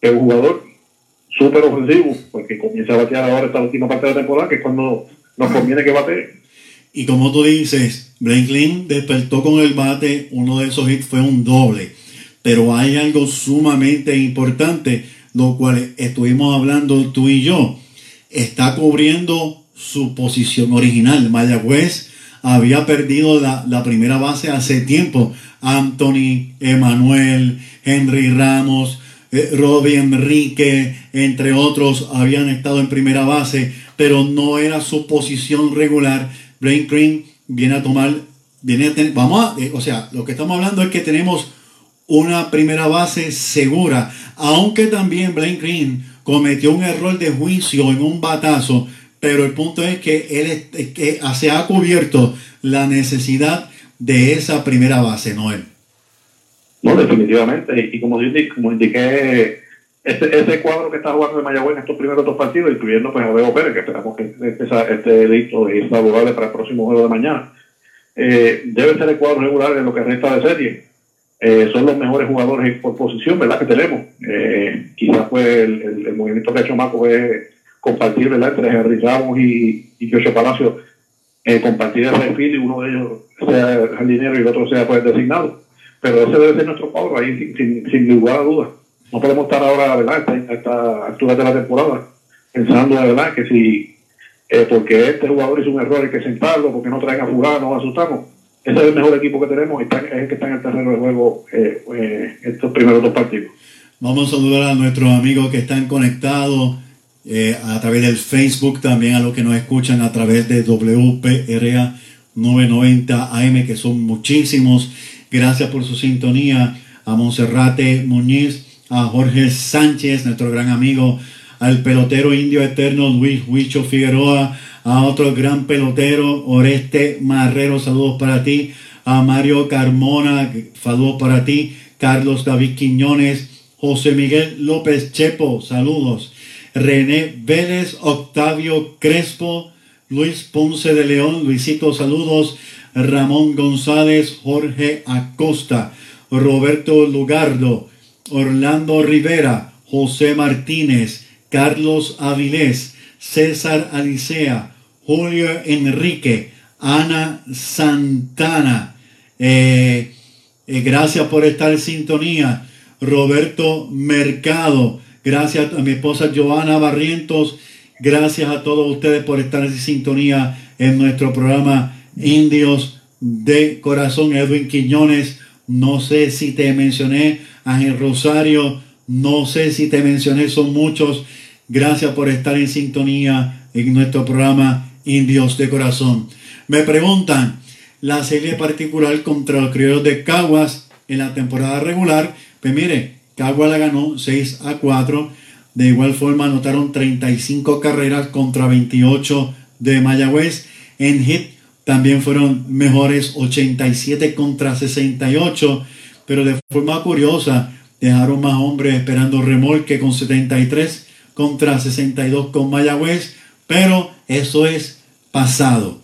que un jugador súper ofensivo, porque comienza a batear ahora esta última parte de la temporada, que es cuando nos conviene que bate. Y como tú dices, Blake despertó con el bate, uno de esos hits fue un doble. Pero hay algo sumamente importante, lo cual estuvimos hablando tú y yo. Está cubriendo su posición original. Mayagüez había perdido la, primera base hace tiempo. Anthony, Emanuel, Henry Ramos, eh, Robbie Enrique, entre otros, habían estado en primera base, pero no era su posición regular. Blaine Green viene a tomar, viene a tener, vamos a, eh, o sea, lo que estamos hablando es que tenemos una primera base segura, aunque también Blaine Green cometió un error de juicio en un batazo, pero el punto es que él es- es que se ha cubierto la necesidad de esa primera base, Noel. No, definitivamente. Y, como, yo como indiqué, ese, ese cuadro que está jugando de Mayagüez en estos primeros dos partidos, incluyendo pues a Bebo Pérez, que esperamos que esa- este listo y saludable para el próximo juego de mañana, eh, debe ser el cuadro regular en lo que resta de serie. Eh, son los mejores jugadores por posición, ¿verdad? Que tenemos. Eh, quizás pues el, el- el movimiento que ha hecho Maco es compartir, ¿verdad? Entre Henry Ramos y, y Joshua Palacio, eh, compartir el refil y uno de ellos sea jardinero y el otro sea pues designado pero ese debe ser nuestro cuadro ahí sin, sin, sin lugar. No podemos estar ahora, ¿verdad?, a esta, altura de la temporada, pensando, verdad, que si, eh, porque este jugador hizo un error hay que sentarlo, porque no traen a fulano, nos asustamos. Ese es el mejor equipo que tenemos y es el que está en el terreno de juego eh, eh, estos primeros dos partidos. Vamos a saludar a nuestros amigos que están conectados eh, a través del Facebook, también a los que nos escuchan a través de WPRA 990 AM, que son muchísimos. Gracias por su sintonía. A Monserrate Muñiz, a Jorge Sánchez, nuestro gran amigo, al pelotero indio eterno Luis Huicho Figueroa, a otro gran pelotero Oreste Marrero, saludos para ti, a Mario Carmona, saludos para ti, Carlos David Quiñones, José Miguel López Chepo, saludos, René Vélez, Octavio Crespo, Luis Ponce de León, Luisito, saludos, Ramón González, Jorge Acosta, Roberto Lugardo, Orlando Rivera, José Martínez, Carlos Avilés, César Alicea, Julio Enrique, Ana Santana. Eh, eh, gracias por estar en sintonía. Roberto Mercado. Gracias a mi esposa Joana Barrientos. Gracias a todos ustedes por estar en sintonía en nuestro programa Indios de Corazón. Edwin Quiñones. No sé si te mencioné. Ángel Rosario. No sé si te mencioné. Son muchos. Gracias por estar en sintonía en nuestro programa Indios de Corazón. Me preguntan, la serie particular contra los criollos de Caguas en la temporada regular, pues mire, Caguas la ganó 6 a 4. De igual forma anotaron 35 carreras contra 28 de Mayagüez. En hit también fueron mejores 87 contra 68. Pero de forma curiosa, dejaron más hombres esperando remolque con 73 contra 62 con Mayagüez. Pero eso es pasado.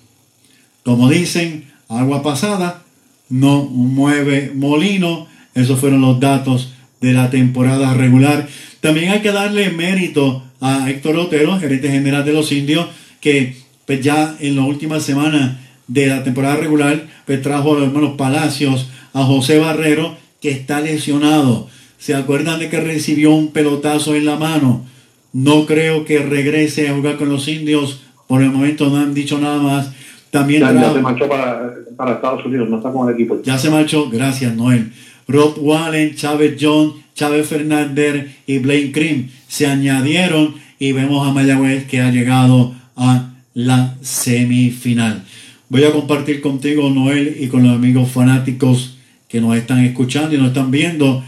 Como dicen, agua pasada no mueve molino. Esos fueron los datos de la temporada regular. También hay que darle mérito a Héctor Otero, gerente general de los indios, que pues ya en la última semana de la temporada regular pues trajo a los hermanos Palacios, a José Barrero, que está lesionado. ¿Se acuerdan de que recibió un pelotazo en la mano? No creo que regrese a jugar con los indios por el momento no han dicho nada más. También ya, se marchó para, Estados Unidos, no está con el equipo. Ya se marchó, gracias Noel. Rob Wallen, Chávez John, Chávez Fernández y Blaine Cream se añadieron y vemos a Mayagüez que ha llegado a la semifinal. Voy a compartir contigo, Noel, y con los amigos fanáticos que nos están escuchando y nos están viendo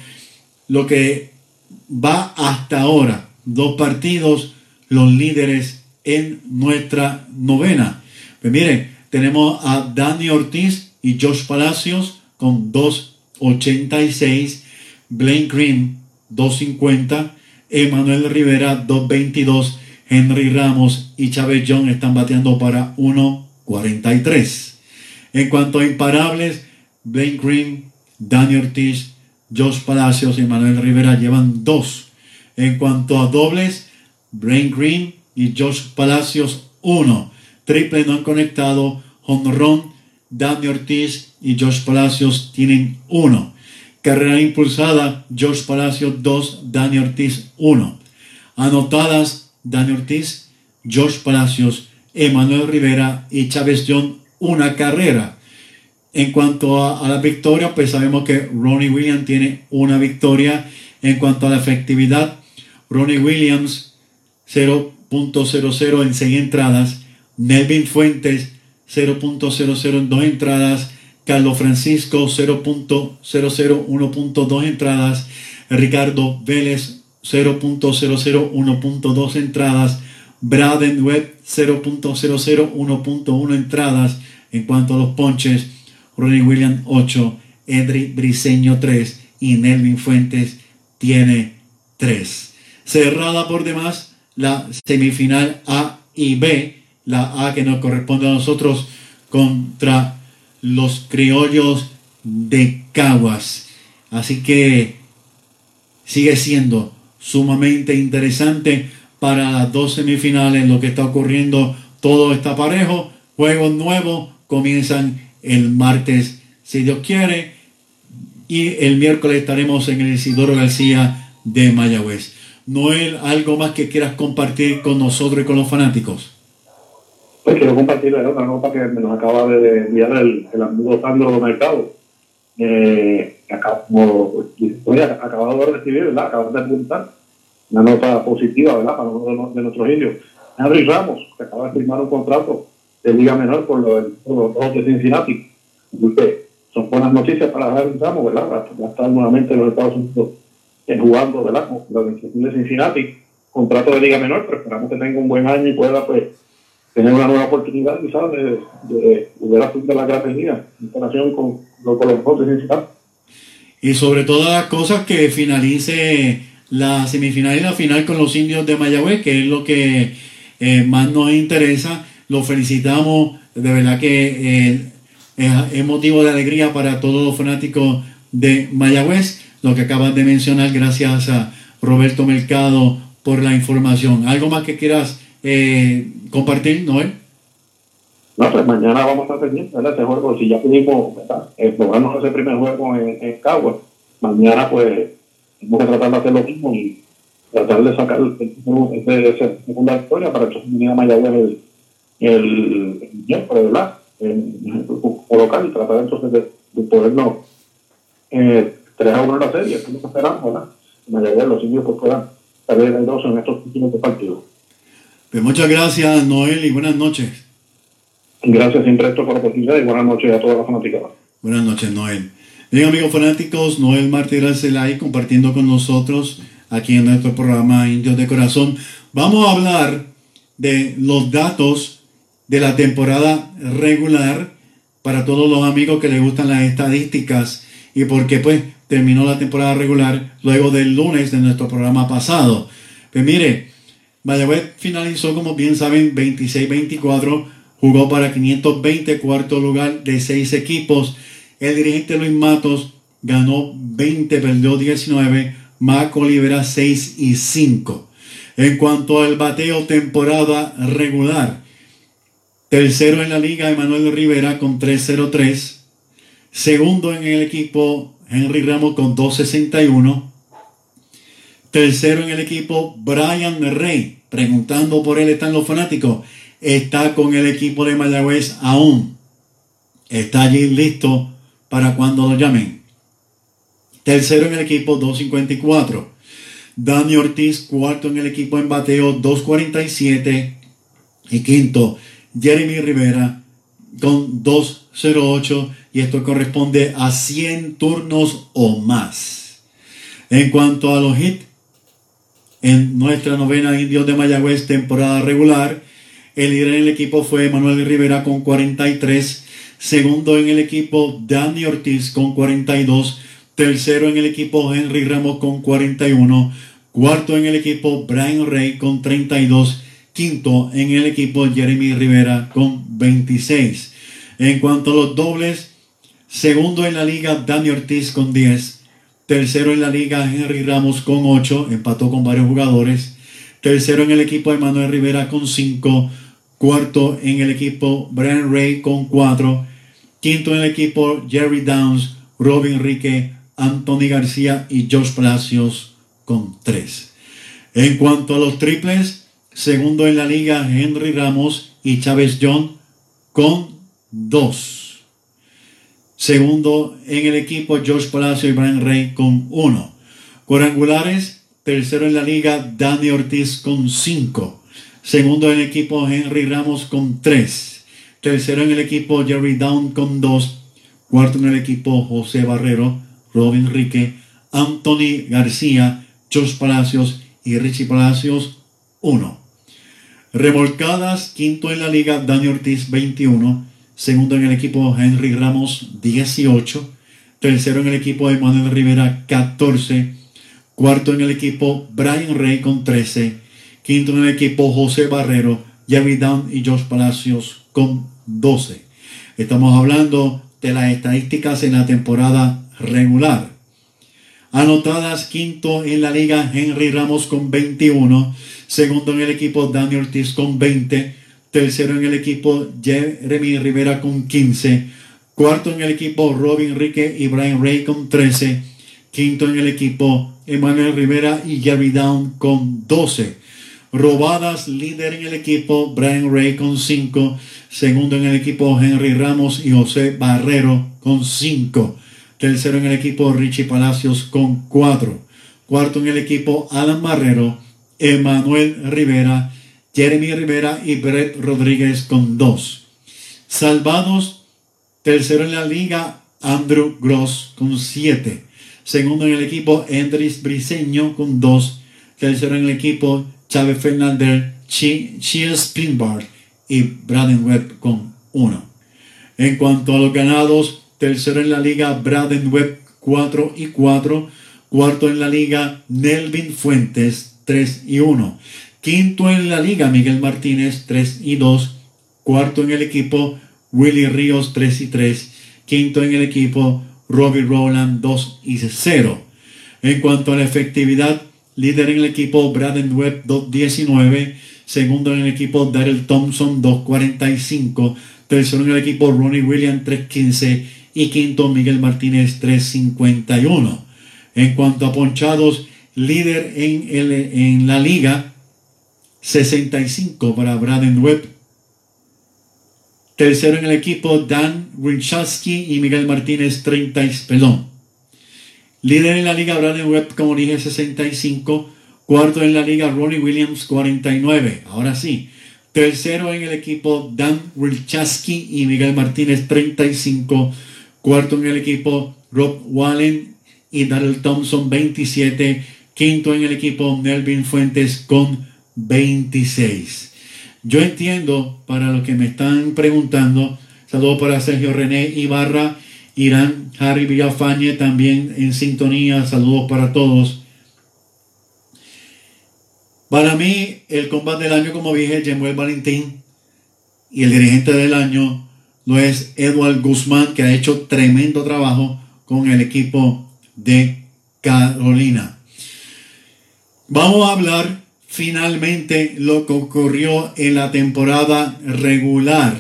lo que va hasta ahora. Dos partidos, los líderes en nuestra novena. Pues miren, tenemos a Dani Ortiz y Josh Palacios con 2.86, Blaine Green 2.50, Emanuel Rivera 2.22, Henry Ramos y Chávez John están bateando para 1.43. En cuanto a imparables, Blaine Green, Dani Ortiz, Josh Palacios y Emanuel Rivera llevan 2. En cuanto a dobles, Blaine Green y Josh Palacios 1. Triple no han conectado. Honrón, Dani Ortiz y Josh Palacios tienen 1. Carrera impulsada, Josh Palacios 2, Dani Ortiz 1. Anotadas, Dani Ortiz, Josh Palacios, Emanuel Rivera y Chávez John una carrera. En cuanto a, a, la victoria, pues sabemos que Ronnie Williams tiene una victoria. En cuanto a la efectividad, Ronnie Williams 0 0.00 en 6 entradas. Nelvin Fuentes 0.00 en 2 entradas. Carlos Francisco 0.00 1.2 entradas. Ricardo Vélez 0.00 1.2 entradas. Braden Webb 0.00 1.1 entradas. En cuanto a los ponches, Ronnie Williams 8, Edri Briseño 3 y Nelvin Fuentes tiene 3. Cerrada por demás la semifinal A y B, la A que nos corresponde a nosotros contra los criollos de Caguas. Así que sigue siendo sumamente interesante para las dos semifinales lo que está ocurriendo. Todo está parejo. Juegos nuevos comienzan el martes, si Dios quiere. Y el miércoles estaremos en el Isidoro García de Mayagüez. Noel, ¿algo más que quieras compartir con nosotros y con los fanáticos? Pues quiero compartir una nota que me nos acaba de enviar el, amigo Sandro Mercado. Eh, pues, acabado de recibir, ¿verdad? De apuntar una nota positiva, ¿verdad? Para uno de, nuestros indios. Henry Ramos, que acaba de firmar un contrato de Liga Menor por, los dos de Cincinnati. son buenas noticias para Henry Ramos, ¿verdad? Va a estar nuevamente en los Estados Unidos jugando ¿verdad? la organización de Cincinnati, contrato de Liga Menor, pero esperamos que tenga un buen año y pueda pues tener una nueva oportunidad quizás de, de volver a de la Grandes Ligas en comparación con, con, los otros principales. Y sobre todas las cosas que finalice la semifinal y la final con los indios de Mayagüez, que es lo que eh, más nos interesa. Los felicitamos, de verdad que eh, es motivo de alegría para todos los fanáticos de Mayagüez, lo que acabas de mencionar, gracias a Roberto Mercado por la información. ¿Algo más que quieras eh, compartir, Noel? No, pues mañana vamos a estar pendientes, ¿verdad? Ese juego, si ya pudimos, ¿verdad? Eh, ese primer juego en, en Cagua, mañana pues tenemos que tratar de hacer lo mismo y tratar de sacar ese segunda victoria para que se a Mayagüez el, el, miércoles, ¿verdad? En, local y tratar entonces de, de podernos eh, 3 a 1 en la serie, es lo que esperamos, ¿verdad? Mayagüez, los indios pues puedan salir airosos en estos últimos dos partidos. Pues muchas gracias, Noel, y buenas noches. Gracias siempre esto por la oportunidad y buenas noches a todas las fanaticadas. Buenas noches, Noel. Bien, amigos fanáticos, Noel Martí Arcelay compartiendo con nosotros aquí en nuestro programa Indios de Corazón. Vamos a hablar de los datos de la temporada regular para todos los amigos que les gustan las estadísticas y porque pues terminó la temporada regular luego del lunes de nuestro programa pasado. Pues mire, Mayagüez finalizó como bien saben 26-24, jugó para 520 cuarto lugar de seis equipos. El dirigente Luis Matos ganó 20, perdió 19, Marco Olivera 6 y 5. En cuanto al bateo temporada regular, tercero en la liga Emanuel Rivera con 303, segundo en el equipo Henry Ramos con 261, tercero en el equipo Brian Rey, preguntando por él están los fanáticos, está con el equipo de Mayagüez aún, está allí listo para cuando lo llamen. Tercero en el equipo 254. Dani Ortiz, cuarto en el equipo en bateo 247. Y quinto, Jeremy Rivera con 208. Y esto corresponde a 100 turnos o más. En cuanto a los hits, en nuestra novena Indios de Mayagüez temporada regular, el líder en el equipo fue Manuel Rivera con 43. Segundo en el equipo, Dani Ortiz con 42. Tercero en el equipo Henry Ramos con 41. Cuarto en el equipo Brian Rey con 32. Quinto en el equipo Jeremy Rivera con 26. En cuanto a los dobles, segundo en la liga Dani Ortiz con 10. Tercero en la liga Henry Ramos con 8. Empató con varios jugadores. Tercero en el equipo Emanuel Rivera con 5. Cuarto en el equipo Brian Ray con 4. Quinto en el equipo Jerry Downs, Robin Enrique, Anthony García y Josh Palacios con 3. En cuanto a los triples, segundo en la liga Henry Ramos y Chávez John con 2. Segundo en el equipo Josh Palacio y Brian Ray con 1. Cuadrangulares, tercero en la liga Danny Ortiz con 5. Segundo en el equipo Henry Ramos con 3. Tercero en el equipo Jerry Down con 2. Cuarto en el equipo José Barrero Robin Enrique, Anthony García, Josh Palacios y Richie Palacios 1. Remolcadas, quinto en la liga, Dani Ortiz 21. Segundo en el equipo, Henry Ramos 18. Tercero en el equipo, Emanuel Rivera 14. Cuarto en el equipo, Brian Rey con 13. Quinto en el equipo, José Barrero, Jerry Down y Josh Palacios con 12. Estamos hablando de las estadísticas en la temporada regular. Anotadas quinto en la liga Henry Ramos con 21, segundo en el equipo Daniel Ortiz con 20, tercero en el equipo Jeremy Rivera con 15, cuarto en el equipo Robin Enrique y Brian Ray con 13, quinto en el equipo Emmanuel Rivera y Jerry Down con 12. Robadas, líder en el equipo Brian Ray con 5, segundo en el equipo Henry Ramos y José Barrero con 5. Tercero en el equipo Richie Palacios con 4. Cuarto en el equipo Alan Barrero, Emanuel Rivera, Jeremy Rivera y Brett Rodríguez con 2. Salvados, tercero en la liga Andrew Gross con 7. Segundo en el equipo Andrés Briseño con 2. Tercero en el equipo Chávez Fernández, Cheers Pinbar y Braden Webb con 1. En cuanto a los ganados, tercero en la liga Braden Webb 4 y 4, cuarto en la liga Nelvin Fuentes 3 y 1, quinto en la liga Miguel Martínez 3 y 2, cuarto en el equipo Willy Ríos 3 y 3, quinto en el equipo Robbie Rowland 2 y 0. En cuanto a la efectividad, líder en el equipo Braden Webb 219, segundo en el equipo Daryl Thompson 245, tercero en el equipo Ronnie Williams 315 y quinto Miguel Martínez 351. En cuanto a ponchados, líder en, la liga 65 para Braden Webb. Tercero en el equipo Dan Winchowski y Miguel Martínez 30, perdón. Líder en la liga Braden Webb, como dije, 65. Cuarto en la liga Ronnie Williams 49. Ahora sí. Tercero en el equipo Dan Winchowski y Miguel Martínez 35. Cuarto en el equipo Rob Wallen y Daryl Thompson 27. Quinto en el equipo Melvin Fuentes con 26. Yo entiendo, para los que me están preguntando, saludos para Sergio René Ibarra, Irán, Harry Villafañe también en sintonía, saludos para todos. Para mí, el combate del año, como dije, Jemuel Valentín y el dirigente del año lo es Edward Guzmán, que ha hecho tremendo trabajo con el equipo de Carolina. Vamos a hablar finalmente lo que ocurrió en la temporada regular.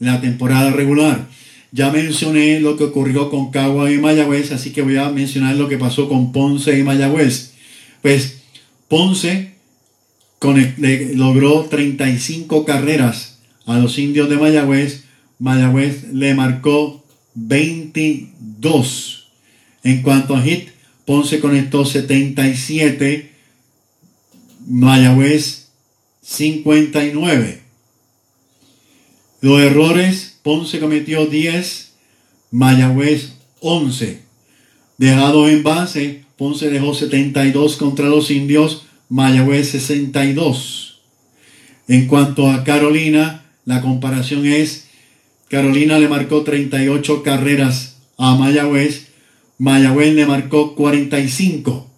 La temporada regular. Ya mencioné lo que ocurrió con Cagua y Mayagüez, así que voy a mencionar lo que pasó con Ponce y Mayagüez. Pues Ponce logró 35 carreras a los indios de Mayagüez Mayagüez le marcó 22. En cuanto a hit, Ponce conectó 77, Mayagüez 59. Los errores, Ponce cometió 10, Mayagüez 11. Dejados en base, Ponce dejó 72 contra los indios, Mayagüez 62. En cuanto a Carolina, la comparación es Carolina le marcó 38 carreras a Mayagüez. Mayagüez le marcó 45.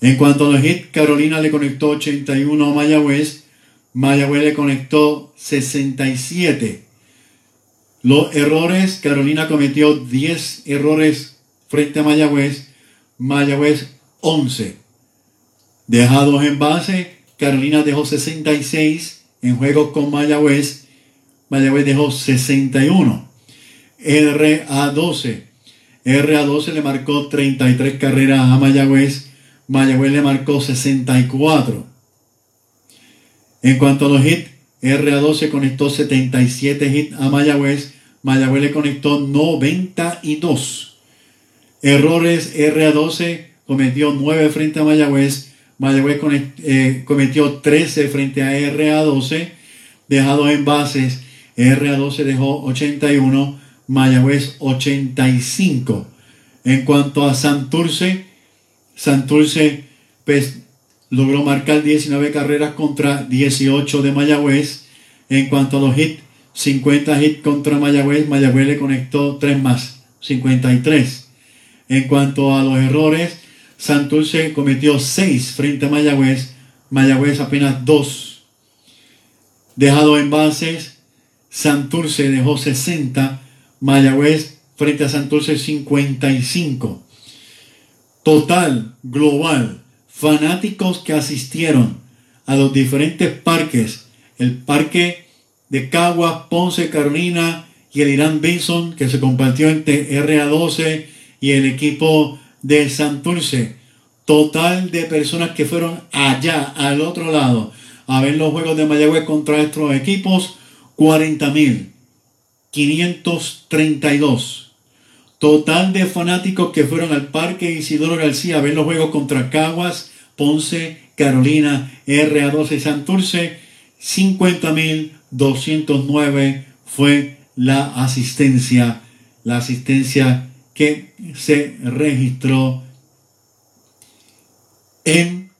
En cuanto a los hits, Carolina le conectó 81 a Mayagüez. Mayagüez le conectó 67. Los errores, Carolina cometió 10 errores frente a Mayagüez. Mayagüez 11. Dejados en base, Carolina dejó 66 en juegos con Mayagüez Mayagüez dejó 61. RA12. RA12 le marcó 33 carreras a Mayagüez. Mayagüez le marcó 64. En cuanto a los hits, RA12 conectó 77 hits a Mayagüez. Mayagüez le conectó 92. Errores, RA12 cometió 9 frente a Mayagüez. Mayagüez eh, cometió 13 frente a RA12. Dejados en bases, RA12 dejó 81, Mayagüez 85. En cuanto a Santurce, Santurce pues, logró marcar 19 carreras contra 18 de Mayagüez. En cuanto a los hits, 50 hits contra Mayagüez, Mayagüez le conectó 3 más, 53. En cuanto a los errores, Santurce cometió 6 frente a Mayagüez, Mayagüez apenas 2. Dejado en bases, Santurce dejó 60, Mayagüez frente a Santurce 55. Total, global, fanáticos que asistieron a los diferentes parques, el parque de Caguas, Ponce, Carolina y el Irán Benson que se compartió entre RA12 y el equipo de Santurce. Total de personas que fueron allá, al otro lado, a ver los juegos de Mayagüez contra estos equipos, 40.532. Total de fanáticos que fueron al Parque Isidoro García a ver los juegos contra Caguas, Ponce, Carolina, RA12 Santurce. 50.209 fue la asistencia, la asistencia que se registró en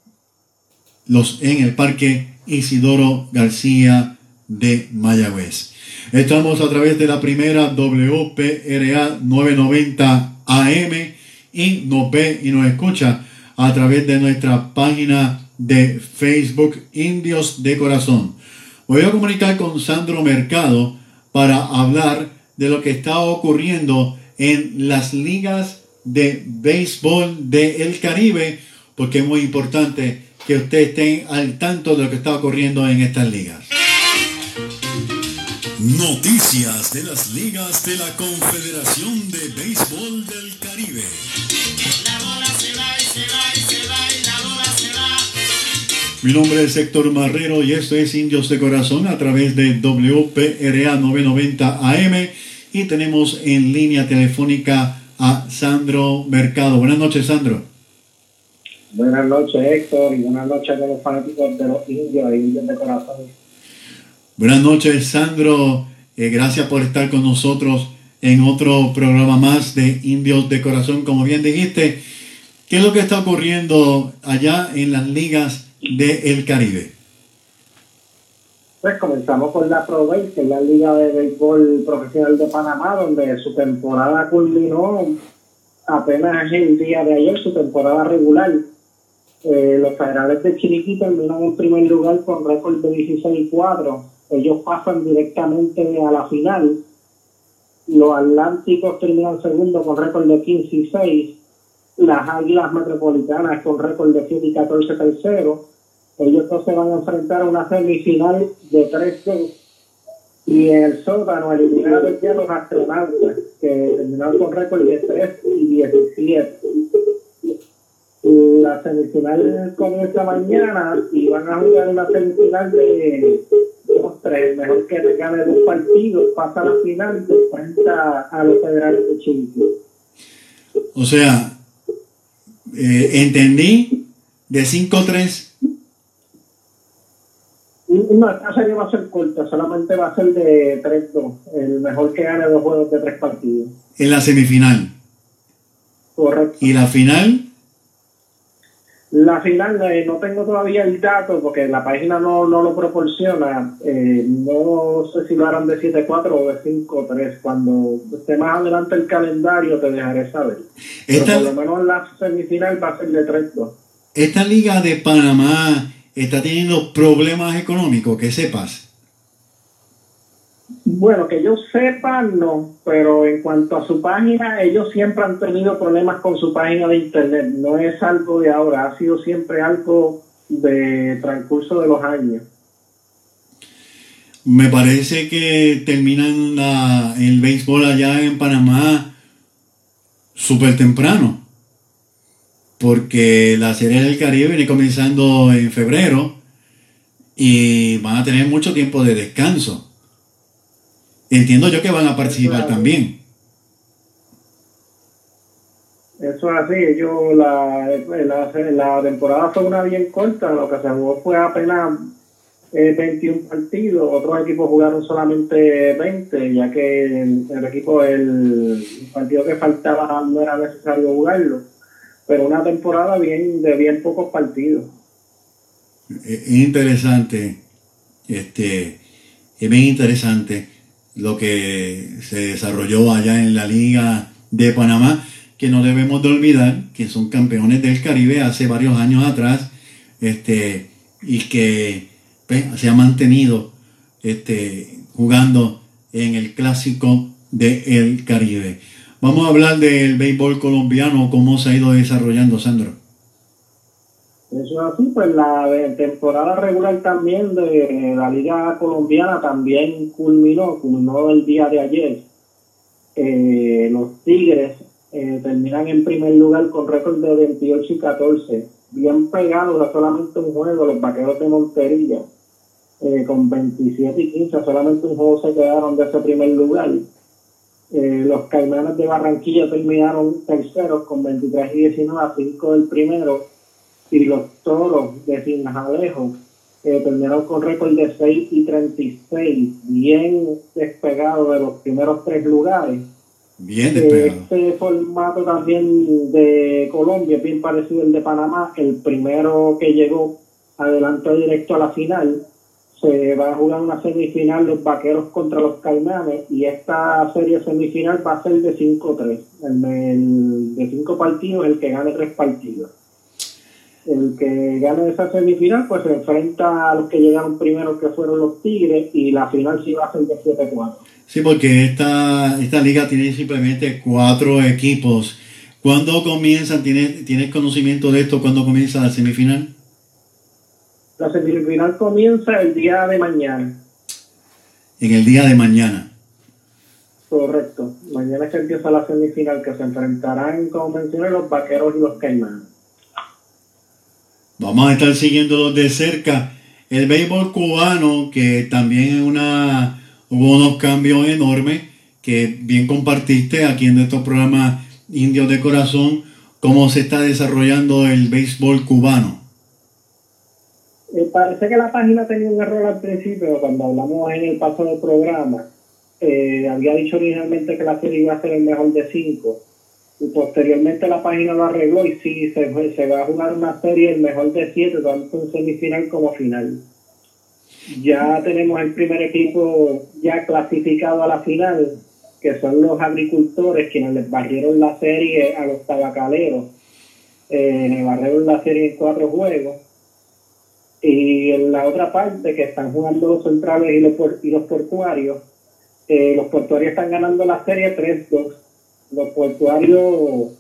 los, en el Parque Isidoro García de Mayagüez. Estamos a través de la primera WPRA 990 AM y nos ve y nos escucha a través de nuestra página de Facebook Indios de Corazón. Voy a comunicar con Sandro Mercado para hablar de lo que está ocurriendo en las ligas de béisbol del Caribe, porque es muy importante que usted esté al tanto de lo que está ocurriendo en estas ligas. Noticias de las ligas de la Confederación de Béisbol del Caribe. La bola se va y se va y se va y la bola se va. Mi nombre es Héctor Marrero y esto es Indios de Corazón a través de WPRA 990 AM y tenemos en línea telefónica a Sandro Mercado. Buenas noches, Sandro. Buenas noches, Héctor, y buenas noches a los fanáticos de los indios y indios de corazón. Buenas noches, Sandro. Eh, gracias por estar con nosotros en otro programa más de Indios de Corazón. Como bien dijiste, ¿qué es lo que está ocurriendo allá en las ligas del Caribe? Pues comenzamos con la Pro que es la Liga de Béisbol Profesional de Panamá, donde su temporada culminó apenas el día de ayer, su temporada regular. Eh, los federales de Chiriquí terminan en primer lugar con récord de 16-4 ellos pasan directamente a la final. Los Atlánticos terminan segundo con récord de 15 y 6. Las Águilas Metropolitanas con récord de 7 y 14 tercero. Ellos se van a enfrentar a una semifinal de 3 2 Y en el sótano eliminaron ya los astronautas, que terminaron con récord de 3 y 17. La semifinal comienza mañana y van a jugar una semifinal de dos, tres, mejor que gane dos partidos, pasa a la final y se enfrenta a los federales de Chile. O sea, eh, entendí de 5-3. No, esta serie va a ser corta, solamente va a ser de 3-2. El mejor que gane dos juegos de tres partidos. En la semifinal. Correcto. ¿Y la final? La final eh, no tengo todavía el dato porque la página no, no lo proporciona. Eh, no sé si lo harán de 7-4 o de 5-3. Cuando esté más adelante el calendario te dejaré saber. Pero por lo menos la semifinal va a ser de 3-2. esta liga de Panamá está teniendo problemas económicos, que sepas. Bueno, que yo sepa, no, pero en cuanto a su página, ellos siempre han tenido problemas con su página de internet. No es algo de ahora, ha sido siempre algo de transcurso de los años. Me parece que terminan la- el béisbol allá en Panamá súper temprano. Porque la Serie del Caribe viene comenzando en febrero y van a tener mucho tiempo de descanso. Entiendo yo que van a participar Claro. también. Eso es así, ellos la, la, la temporada fue una bien corta, lo que se jugó fue apenas eh, 21 partidos, otros equipos jugaron solamente 20, ya que el, el equipo, el, partido que faltaba no era necesario jugarlo, pero una temporada bien de bien pocos partidos. Eh, Es interesante, este, es bien interesante lo que se desarrolló allá en la Liga de Panamá, que no debemos de olvidar que son campeones del Caribe hace varios años atrás, este, y que pues, se ha mantenido este, jugando en el clásico del Caribe. Vamos a hablar del béisbol colombiano, cómo se ha ido desarrollando, Sandro. Eso es así, pues la temporada regular también de la Liga Colombiana también culminó, culminó el día de ayer. Eh, los Tigres eh, terminan en primer lugar con récord de 28 y 14, bien pegados a solamente un juego, los Vaqueros de Montería, eh, con 27 y 15, solamente un juego se quedaron de ese primer lugar. Eh, los Caimanes de Barranquilla terminaron terceros con 23 y 19 a 5 del primero y los toros de Sinjalejo eh, terminaron con récord de 6 y 36, bien despegado de los primeros tres lugares. Bien Eh, despegado. Este formato también de Colombia es bien parecido al de Panamá. El primero que llegó adelantó directo a la final. Se va a jugar una semifinal los vaqueros contra los caimanes y esta serie semifinal va a ser de 5-3. El, el- de 5 partidos, el que gane 3 partidos. El que gane esa semifinal pues se enfrenta a los que llegaron primero que fueron los Tigres y la final sí va a ser de 7-4. Sí, porque esta, esta liga tiene simplemente cuatro equipos. ¿Cuándo comienzan? ¿Tienes, ¿Tienes conocimiento de esto? ¿Cuándo comienza la semifinal? La semifinal comienza el día de mañana. En el día de mañana. Correcto. Mañana es que empieza la semifinal que se enfrentarán, como mencioné, los vaqueros y los caimanes. Vamos a estar siguiéndolo de cerca. El béisbol cubano, que también es una, hubo unos cambios enormes que bien compartiste aquí en estos programas Indios de Corazón, cómo se está desarrollando el béisbol cubano. Eh, parece que la página tenía un error al principio, cuando hablamos en el paso del programa. Eh, había dicho originalmente que la serie iba a ser el mejor de cinco. Y posteriormente la página lo arregló y sí, se, se va a jugar una serie el mejor de siete, tanto en semifinal como final. Ya tenemos el primer equipo ya clasificado a la final, que son los agricultores quienes les barrieron la serie a los tabacaleros. Eh, le barrieron la serie en cuatro juegos. Y en la otra parte, que están jugando los centrales y los, y los portuarios, eh, los portuarios están ganando la serie 3-2. Los portuarios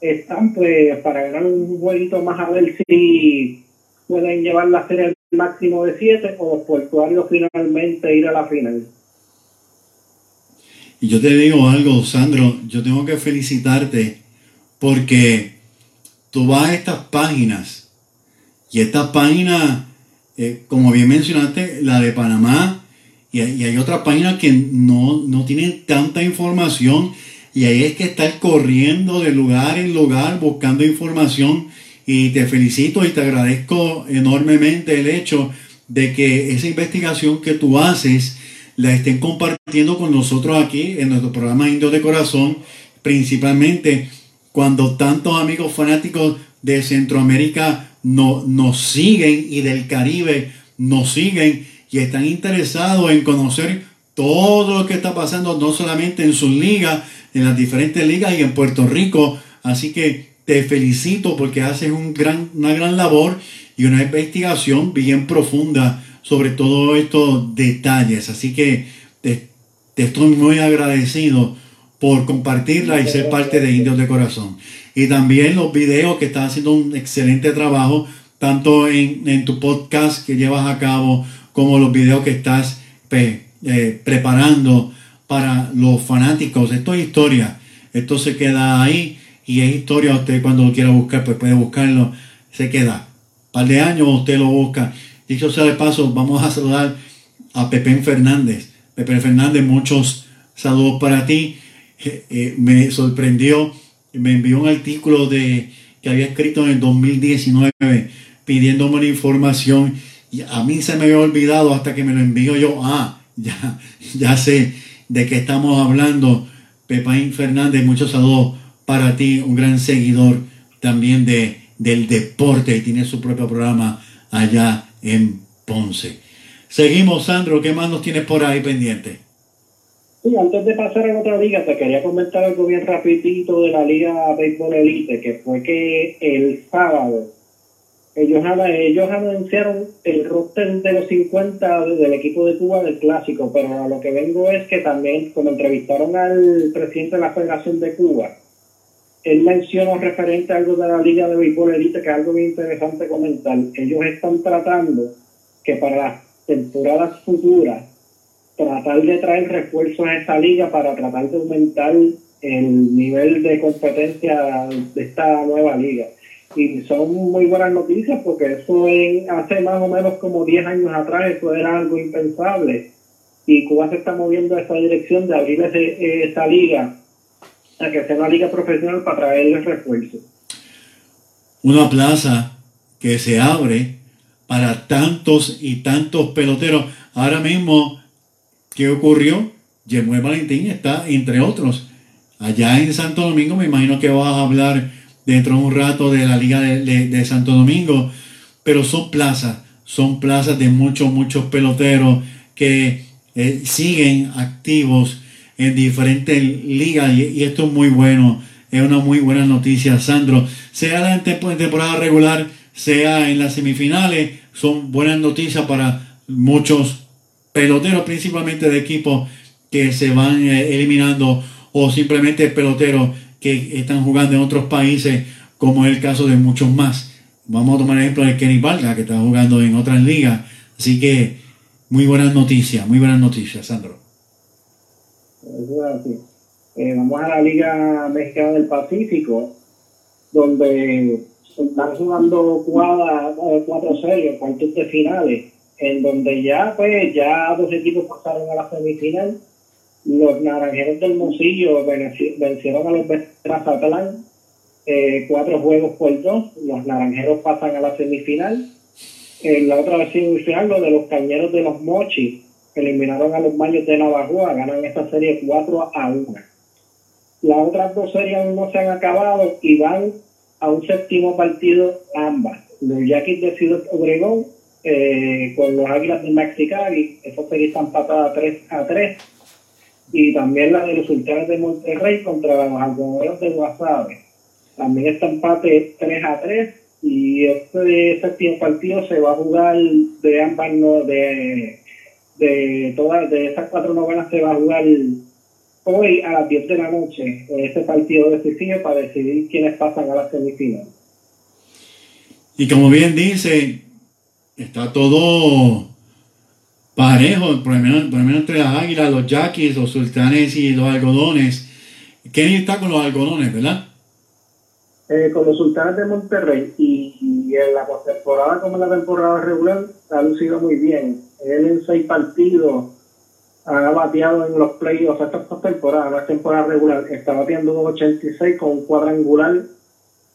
están pues para ganar un jueguito más a ver si pueden llevar la serie al máximo de 7 o los portuarios finalmente ir a la final. Y yo te digo algo, Sandro, yo tengo que felicitarte porque tú vas a estas páginas y estas páginas, eh, como bien mencionaste, la de Panamá, y, hay- y hay otras páginas que no, no tienen tanta información y ahí es que estar corriendo de lugar en lugar buscando información. Y te felicito y te agradezco enormemente el hecho de que esa investigación que tú haces la estén compartiendo con nosotros aquí en nuestro programa Indios de Corazón, principalmente cuando tantos amigos fanáticos de Centroamérica no- nos siguen y del Caribe nos siguen y están interesados en conocer todo lo que está pasando, no solamente en sus ligas, en las diferentes ligas y en Puerto Rico. Así que te felicito porque haces un gran, una gran labor y una investigación bien profunda sobre todos estos detalles. Así que te, estoy muy agradecido por compartirla y ser parte de Indios de Corazón. Y también los videos que estás haciendo un excelente trabajo, tanto en, en tu podcast que llevas a cabo, como los videos que estás pe- eh, preparando para los fanáticos. Esto es historia. Esto se queda ahí y es historia. Usted cuando lo quiera buscar, pues puede buscarlo. Se queda. Un par de años usted lo busca. Dicho sea de paso, vamos a saludar a Pepe Fernández. Pepe Fernández, muchos saludos para ti. Eh, me sorprendió, me envió un artículo de que había escrito en el 2019 pidiéndome la información y a mí se me había olvidado hasta que me lo envió yo. Ah, ya, ya sé de qué estamos hablando. Pepaín Fernández, muchos saludos para ti, un gran seguidor también de, del deporte y tiene su propio programa allá en Ponce. Seguimos, Sandro, ¿qué más nos tienes por ahí pendiente? Sí, antes de pasar a otra liga, te quería comentar algo bien rapidito de la Liga Béisbol Elite, que fue que el sábado ellos, ellos anunciaron el roster de los 50 del equipo de Cuba del Clásico, pero a lo que vengo es que también, cuando entrevistaron al presidente de la Federación de Cuba, él mencionó referente a algo de la Liga de Béisbol Elite, que es algo bien interesante comentar. Ellos están tratando que para las temporadas futuras tratar de traer refuerzos a esta liga para tratar de aumentar el nivel de competencia de esta nueva liga. Y son muy buenas noticias porque eso en, hace más o menos como 10 años atrás eso era algo impensable. Y Cuba se está moviendo a esa dirección de abrir ese- esa liga a que sea una liga profesional para traerles refuerzos. Una plaza que se abre para tantos y tantos peloteros. Ahora mismo, ¿qué ocurrió? Yemuel Valentín está entre otros. Allá en Santo Domingo, me imagino que vas a hablar dentro de un rato de la Liga de, Santo Domingo, pero son plazas son plazas de muchos, muchos peloteros que eh, siguen activos en diferentes ligas y, esto es muy bueno, es una muy buena noticia, Sandro. Sea en temporada regular, sea en las semifinales, son buenas noticias para muchos peloteros, principalmente de equipos que se van eh, eliminando o simplemente peloteros que están jugando en otros países, como es el caso de muchos más. Vamos a tomar el ejemplo de Kenny Valga, que está jugando en otras ligas. Así que muy buenas noticias, muy buenas noticias, Sandro. Eh, vamos a la Liga Mexicana del Pacífico, donde están jugando cuatro, cuatro series, cuartos de finales, en donde ya pues ya dos equipos pasaron a la semifinal. Los naranjeros del Mosillo vencieron a los Mazatlán eh, cuatro juegos por dos. Los naranjeros pasan a la semifinal. En la otra semifinal, los de los cañeros de los Mochis eliminaron a los Mayos de Navajoa, ganan esta serie 4 a 1. Las otras dos series aún no se han acabado y van a un séptimo partido ambas. Los Yaquis de Ciudad Obregón eh, con los Águilas de Mexicali, esa serie está empatada 3 a 3. Y también la de los Sultanes de Monterrey contra los Algodoneros de Guasave. También está empate 3 a 3 y este séptimo partido se va a jugar de ambas no, de, de todas de esas cuatro novenas se va a jugar hoy a las 10 de la noche este partido decisivo para decidir quiénes pasan a la semifinal. Y como bien dice, está todo parejo, por lo menos, por lo menos entre las águilas, los yaquis, los sultanes y los algodones. Kenny está con los algodones, ¿verdad? Eh, con los sultanes de Monterrey y, en la postemporada como en la temporada regular ha lucido muy bien. Él en seis partidos ha bateado en los playoffs, esta postemporada, no es temporada regular, está bateando un 86 con un cuadrangular,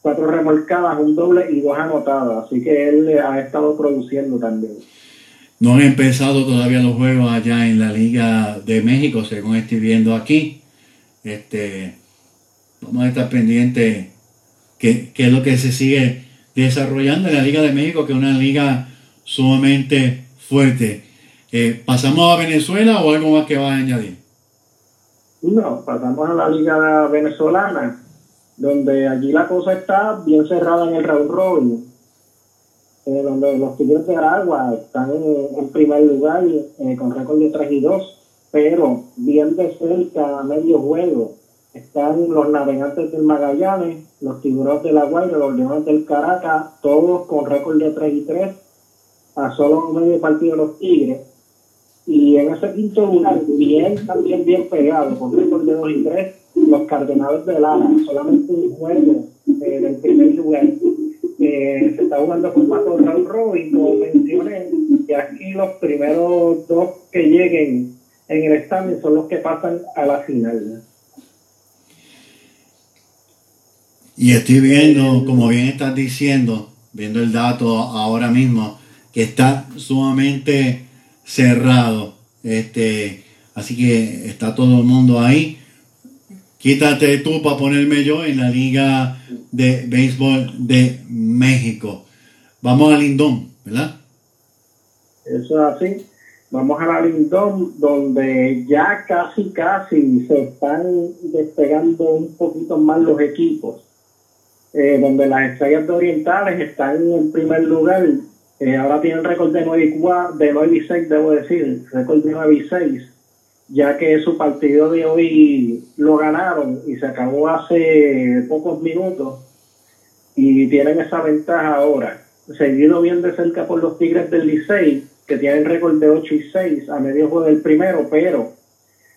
cuatro remolcadas, un doble y dos anotadas. Así que él ha estado produciendo también. No han empezado todavía los juegos allá en la Liga de México, según estoy viendo aquí. Este, vamos a estar pendientes que, es lo que se sigue desarrollando en la Liga de México, que es una liga sumamente fuerte. Eh, ¿Pasamos a Venezuela o algo más que va a añadir? No, pasamos a la liga venezolana, donde allí la cosa está bien cerrada en el round robin, eh, donde los Tigres de Aragua están en, primer lugar eh, con récord de 3 y 2, pero bien de cerca, medio juego, están los navegantes del Magallanes, los tiburones de la Guaira, los leones del Caracas, todos con récord de 3 y 3, a solo medio partido los Tigres. Y en ese quinto lugar, bien, también bien pegado, con récord de 2 y 3, los Cardenales de Lara, solamente un juego eh, del primer lugar. Eh, se está jugando con Mato Raúl Robin, como mencioné, y aquí los primeros dos que lleguen en el examen son los que pasan a la final. Y estoy viendo, como bien estás diciendo, viendo el dato ahora mismo, que está sumamente cerrado. Este, así que está todo el mundo ahí. Quítate tú para ponerme yo en la Liga de Béisbol de México. Vamos a Lindón, ¿verdad? Eso es así. Vamos a la Lindón, donde ya casi, casi se están despegando un poquito más los equipos. Eh, donde las estrellas de orientales están en primer lugar. Eh, ahora tienen récord de 9 y, 4, de 9 y 6, debo decir, récord de 9 y 6, ya que su partido de hoy lo ganaron y se acabó hace pocos minutos y tienen esa ventaja ahora. Seguido bien de cerca por los Tigres del Licey, que tienen récord de 8 y 6 a medio juego del primero, pero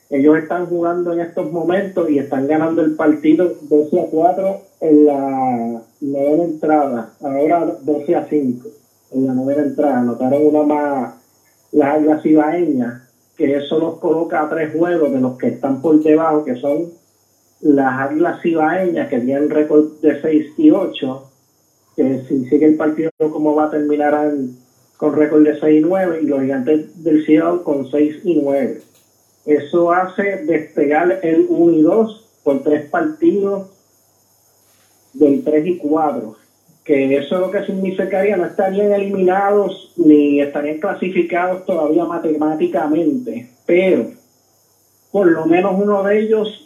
ellos están jugando en estos momentos y están ganando el partido 12 a 4 en la novena entrada, ahora 12 a 5 en la novena entrada. Anotaron una más las águilas ibaeñas, que eso los coloca a tres juegos de los que están por debajo, que son las águilas ibaeñas, que tienen récord de 6 y 8, que si sigue el partido como va a terminar con récord de 6 y 9, y los gigantes del Cielo con 6 y 9 eso hace despegar el 1 y 2 por tres partidos del 3 y 4. Que eso lo que significaría no estarían eliminados ni estarían clasificados todavía matemáticamente, pero por lo menos uno de ellos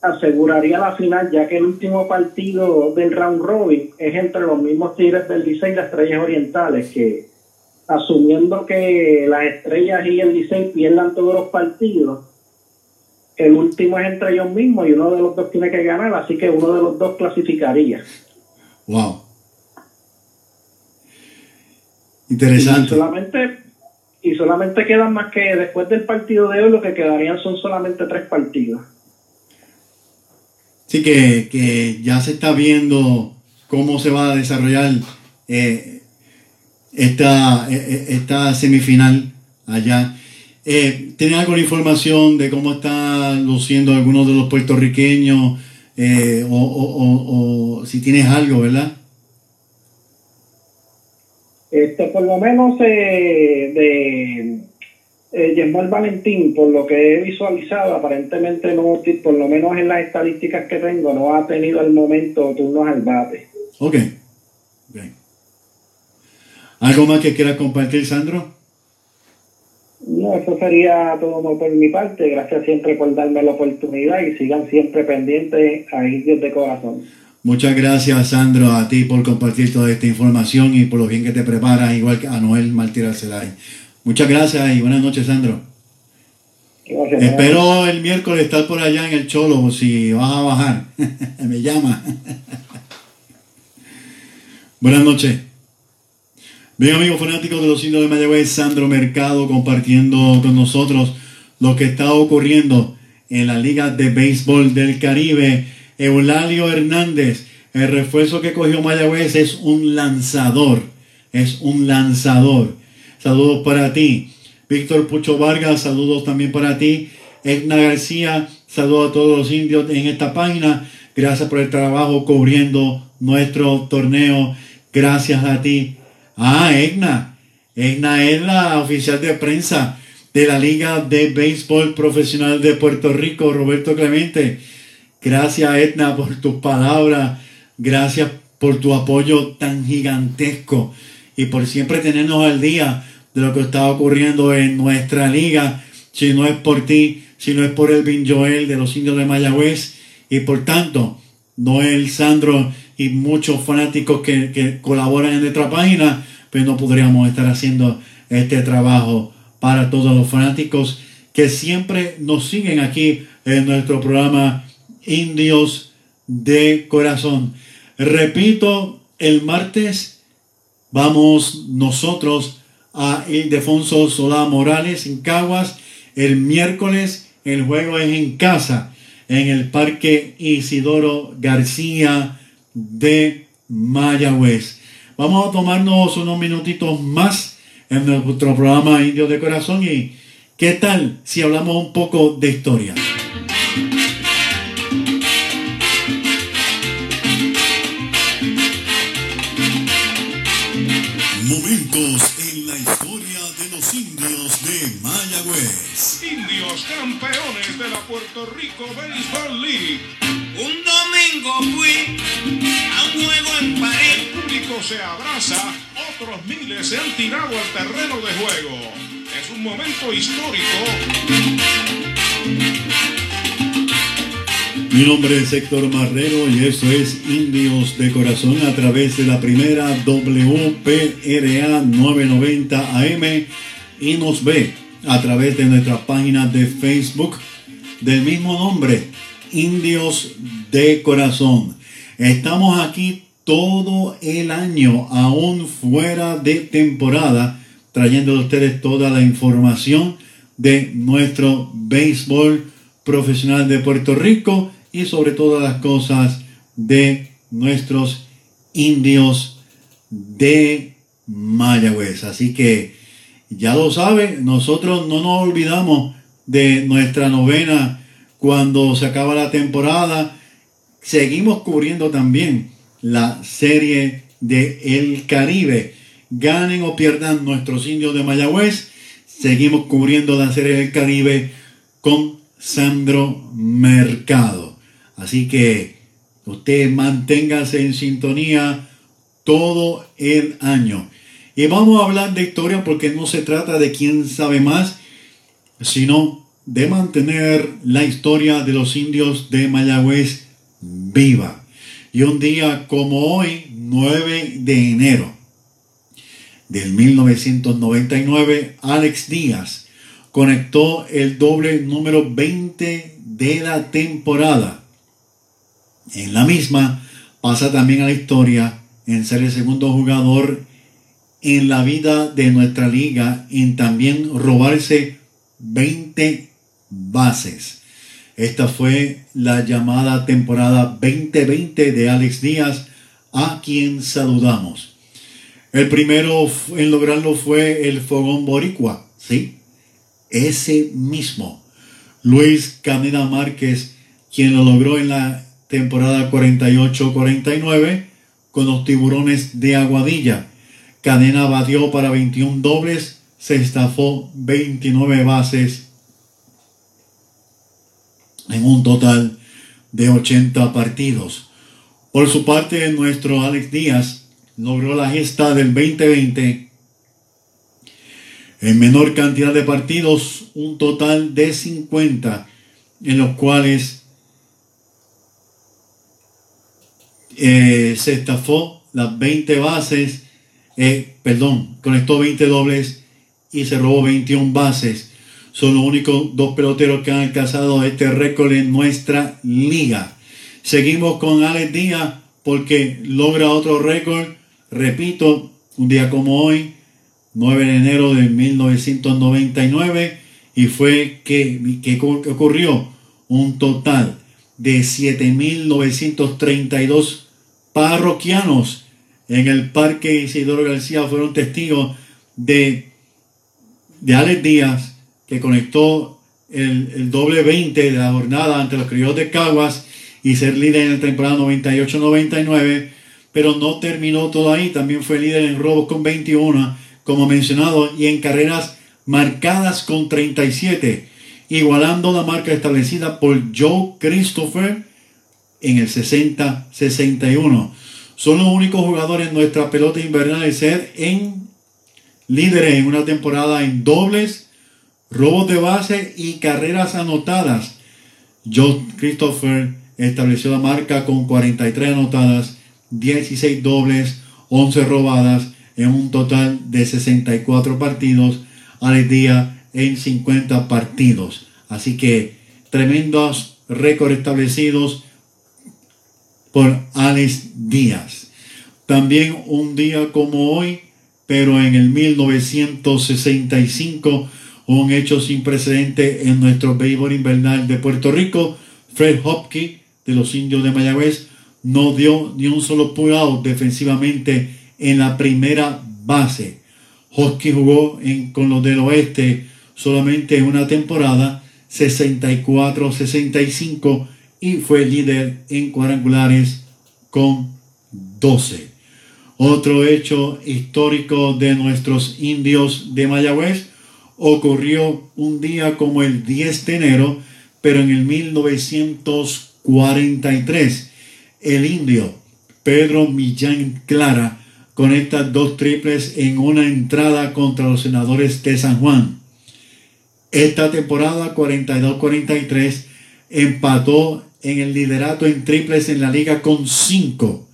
aseguraría la final, ya que el último partido del round robin es entre los mismos Tigres del Licey y las Estrellas Orientales, que asumiendo que las Estrellas y el Licey pierdan todos los partidos, el último es entre ellos mismos y uno de los dos tiene que ganar, así que uno de los dos clasificaría. Wow. Y Interesante. solamente, y solamente quedan más que después del partido de hoy, lo que quedarían son solamente tres partidos. Sí, que, que ya se está viendo cómo se va a desarrollar eh, esta, eh, eh, esta semifinal allá. Eh, ¿Tiene alguna información de cómo están luciendo algunos de los puertorriqueños? Eh, o, o- o- o si tienes algo, ¿verdad? Este, por lo menos eh, de eh, Yesmuel Valentín, por lo que he visualizado, aparentemente no, por lo menos en las estadísticas que tengo, no ha tenido al momento turnos al bate. Ok. Ok. ¿Algo más que quieras compartir, Sandro? No, eso sería todo por mi parte. Gracias siempre por darme la oportunidad y sigan siempre pendientes a Indios de Corazón. Muchas gracias, Sandro, a ti por compartir toda esta información y por lo bien que te preparas, igual que a Noel Martí Arcelay. Muchas gracias y buenas noches, Sandro. Gracias. Espero el miércoles estar por allá en el Cholo, si vas a bajar. *laughs* Me llama. buenas noches. Bien, amigos fanáticos de los indios de Mayagüez, Sandro Mercado compartiendo con nosotros lo que está ocurriendo en la Liga de Béisbol del Caribe. Eulalio Hernández, el refuerzo que cogió Mayagüez es un lanzador. Es un lanzador. Saludos para ti. Víctor Pucho Vargas, saludos también para ti. Edna García, saludos a todos los indios en esta página. Gracias por el trabajo cubriendo nuestro torneo. Gracias a ti. Ah, Egna. Egna es la oficial de prensa de la Liga de Béisbol Profesional de Puerto Rico, Roberto Clemente. Gracias, Edna, por tus palabras. Gracias por tu apoyo tan gigantesco y por siempre tenernos al día de lo que está ocurriendo en nuestra liga. Si no es por ti, si no es por el Bin Joel de los indios de Mayagüez y por tanto, Noel, Sandro y muchos fanáticos que, que colaboran en nuestra página, pues no podríamos estar haciendo este trabajo para todos los fanáticos que siempre nos siguen aquí en nuestro programa Indios de Corazón. Repito, el martes vamos nosotros a Ildefonso Solá Morales en Caguas. El miércoles el juego es en casa, en el Parque Isidoro García de Mayagüez. Vamos a tomarnos unos minutitos más en nuestro programa Indios de Corazón y ¿qué tal si hablamos un poco de historia? Indios campeones de la Puerto Rico Baseball League. Un domingo fui a un juego en París. El público se abraza, otros miles se han tirado al terreno de juego. Es un momento histórico. Mi nombre es Héctor Marrero y eso es Indios de Corazón a través de la primera WPRA 990 AM y nos ve a través de nuestra página de Facebook del mismo nombre, Indios de Corazón. Estamos aquí todo el año, aún fuera de temporada, trayendo a ustedes toda la información de nuestro béisbol profesional de Puerto Rico y sobre todas las cosas de nuestros indios de Mayagüez. Así que ya lo sabe, nosotros no nos olvidamos de nuestra novena cuando se acaba la temporada. Seguimos cubriendo también la serie de El Caribe. Ganen o pierdan nuestros indios de Mayagüez. Seguimos cubriendo la serie del Caribe con Sandro Mercado. Así que usted manténgase en sintonía todo el año. Y vamos a hablar de historia porque no se trata de quién sabe más, sino de mantener la historia de los indios de Mayagüez viva. Y un día como hoy, 9 de enero del 1999, Alex Díaz conectó el doble número 20 de la temporada. En la misma pasa también a la historia en ser el segundo jugador en la vida de nuestra liga en también robarse 20 bases. Esta fue la llamada temporada 2020 de Alex Díaz, a quien saludamos. El primero en lograrlo fue el Fogón Boricua, ¿sí? Ese mismo. Luis Camina Márquez, quien lo logró en la temporada 48-49 con los tiburones de Aguadilla. Cadena batió para 21 dobles, se estafó 29 bases en un total de 80 partidos. Por su parte, nuestro Alex Díaz logró la gesta del 2020 en menor cantidad de partidos, un total de 50, en los cuales eh, se estafó las 20 bases, eh, perdón, conectó 20 dobles y se robó 21 bases. Son los únicos dos peloteros que han alcanzado este récord en nuestra liga. Seguimos con Alex Díaz porque logra otro récord. Repito, un día como hoy, 9 de enero de 1999, y fue que, que ocurrió un total de 7.932 parroquianos en el Parque Isidoro García fueron testigos de, de Alex Díaz, que conectó el, el, doble 20 de la jornada ante los criollos de Caguas y ser líder en la temporada 98-99, pero no terminó todo ahí, también fue líder en robos con 21, como mencionado, y en carreras marcadas con 37, igualando la marca establecida por Joe Christopher en el 60-61. Son los únicos jugadores en nuestra pelota invernal de ser en líderes en una temporada en dobles, robos de base y carreras anotadas. Joe Christopher estableció la marca con 43 anotadas, 16 dobles, 11 robadas en un total de 64 partidos al día en 50 partidos. Así que tremendos récords establecidos por Alex Díaz. También un día como hoy, pero en el 1965, un hecho sin precedente en nuestro béisbol invernal de Puerto Rico, Fred Hopkins de los indios de Mayagüez no dio ni un solo pull defensivamente en la primera base. Hopkins jugó con los del oeste solamente en una temporada, 64-65 y fue líder en cuadrangulares con 12. Otro hecho histórico de nuestros indios de Mayagüez ocurrió un día como el 10 de enero, pero en el 1943. El indio Pedro Millán Clara conecta dos triples en una entrada contra los senadores de San Juan. Esta temporada 42-43 empató en el liderato en triples en la liga con 5.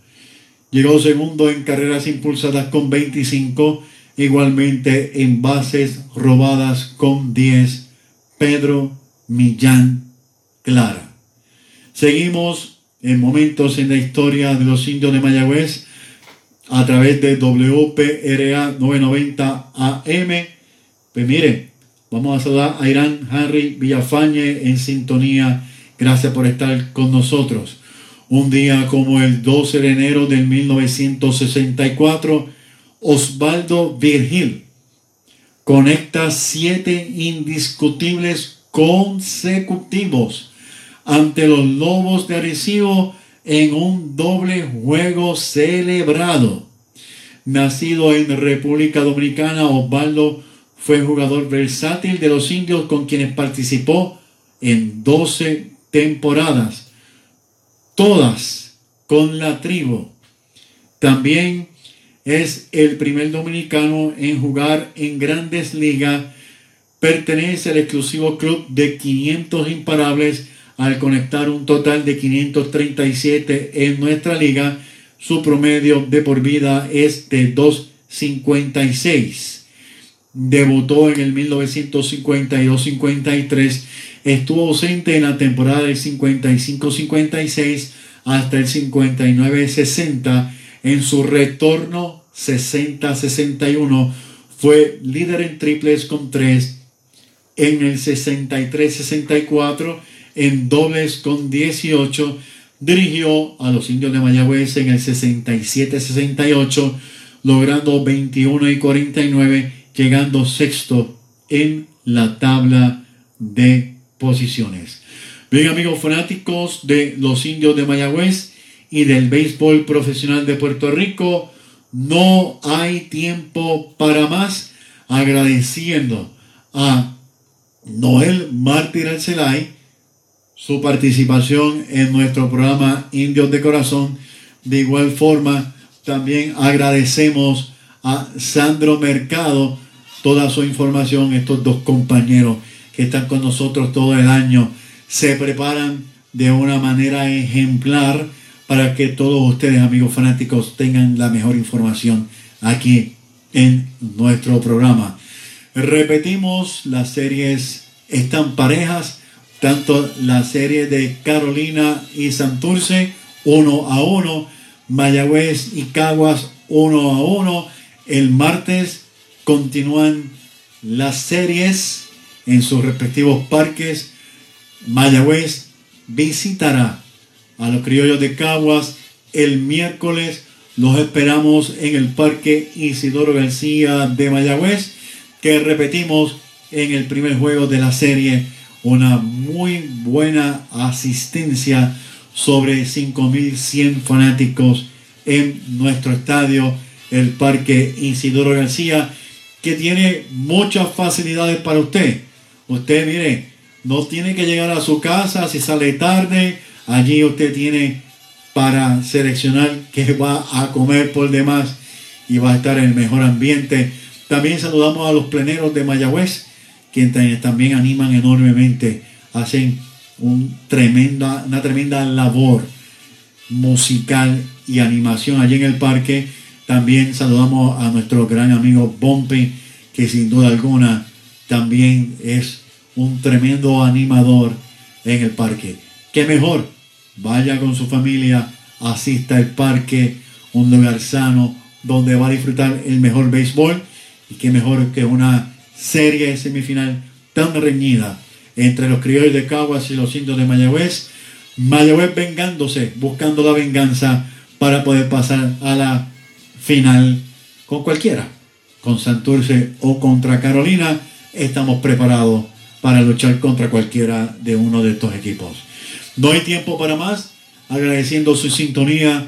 Llegó segundo en carreras impulsadas con 25. Igualmente en bases robadas con 10. Pedro Millán Clara. Seguimos en momentos en la historia de los indios de Mayagüez a través de WPRA 990 AM. Pues mire, vamos a saludar a Irán Henry Villafañe en sintonía Gracias por estar con nosotros. Un día como el 12 de enero de 1964, Osvaldo Virgil conecta siete indiscutibles consecutivos ante los Lobos de Arecibo en un doble juego celebrado. Nacido en República Dominicana, Osvaldo fue jugador versátil de los indios con quienes participó en 12 temporadas, todas con la tribu. También es el primer dominicano en jugar en grandes ligas. Pertenece al exclusivo club de 500 imparables al conectar un total de 537 en nuestra liga. Su promedio de por vida es de 2.56. Debutó en el 1952-53. Estuvo ausente en la temporada del 55-56 hasta el 59-60. En su retorno 60-61 fue líder en triples con 3. En el 63-64 en dobles con 18. Dirigió a los indios de Mayagüez en el 67-68, logrando 21 y 49, llegando sexto en la tabla de posiciones. Bien amigos fanáticos de los indios de Mayagüez y del béisbol profesional de Puerto Rico, no hay tiempo para más agradeciendo a Noel Mártir Arcelay su participación en nuestro programa Indios de Corazón. De igual forma, también agradecemos a Sandro Mercado toda su información, estos dos compañeros que están con nosotros todo el año, se preparan de una manera ejemplar para que todos ustedes, amigos fanáticos, tengan la mejor información aquí en nuestro programa. Repetimos, las series están parejas tanto la serie de Carolina y Santurce, uno a uno, Mayagüez y Caguas, uno a uno. El martes continúan las series en sus respectivos parques. Mayagüez visitará a los criollos de Caguas el miércoles. Los esperamos en el Parque Isidoro García de Mayagüez, que repetimos en el primer juego de la serie una muy buena asistencia sobre 5.100 fanáticos en nuestro estadio, el Parque Isidoro García, que tiene muchas facilidades para usted. Usted, mire, no tiene que llegar a su casa si sale tarde. Allí usted tiene para seleccionar qué va a comer por demás y va a estar en el mejor ambiente. También saludamos a los pleneros de Mayagüez quienes también animan enormemente, hacen un tremenda, una tremenda labor musical y animación allí en el parque. También saludamos a nuestro gran amigo Bumpy, que sin duda alguna también es un tremendo animador en el parque. ¿Qué mejor? Vaya con su familia, asista al parque, un lugar sano donde va a disfrutar el mejor béisbol y qué mejor que una serie semifinal tan reñida entre los criollos de Caguas y los indios de Mayagüez. Mayagüez vengándose, buscando la venganza para poder pasar a la final con cualquiera, con Santurce o contra Carolina. Estamos preparados para luchar contra cualquiera de uno de estos equipos. No hay tiempo para más. Agradeciendo su sintonía,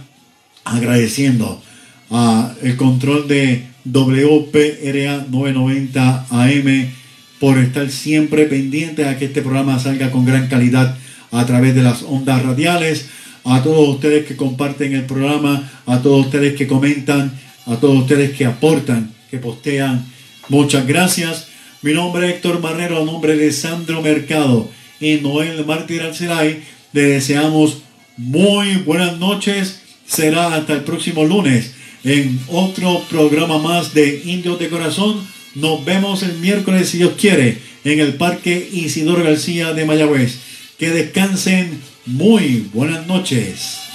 agradeciendo a el control de WPRA 990 AM por estar siempre pendiente a que este programa salga con gran calidad a través de las ondas radiales. A todos ustedes que comparten el programa, a todos ustedes que comentan, a todos ustedes que aportan, que postean. Muchas gracias. Mi nombre es Héctor Marrero, a nombre de Sandro Mercado y Noel Mártir Alcelay. Le deseamos muy buenas noches. Será hasta el próximo lunes en otro programa más de Indios de Corazón. Nos vemos el miércoles, si Dios quiere, en el Parque Isidoro García de Mayagüez. Que descansen muy buenas noches.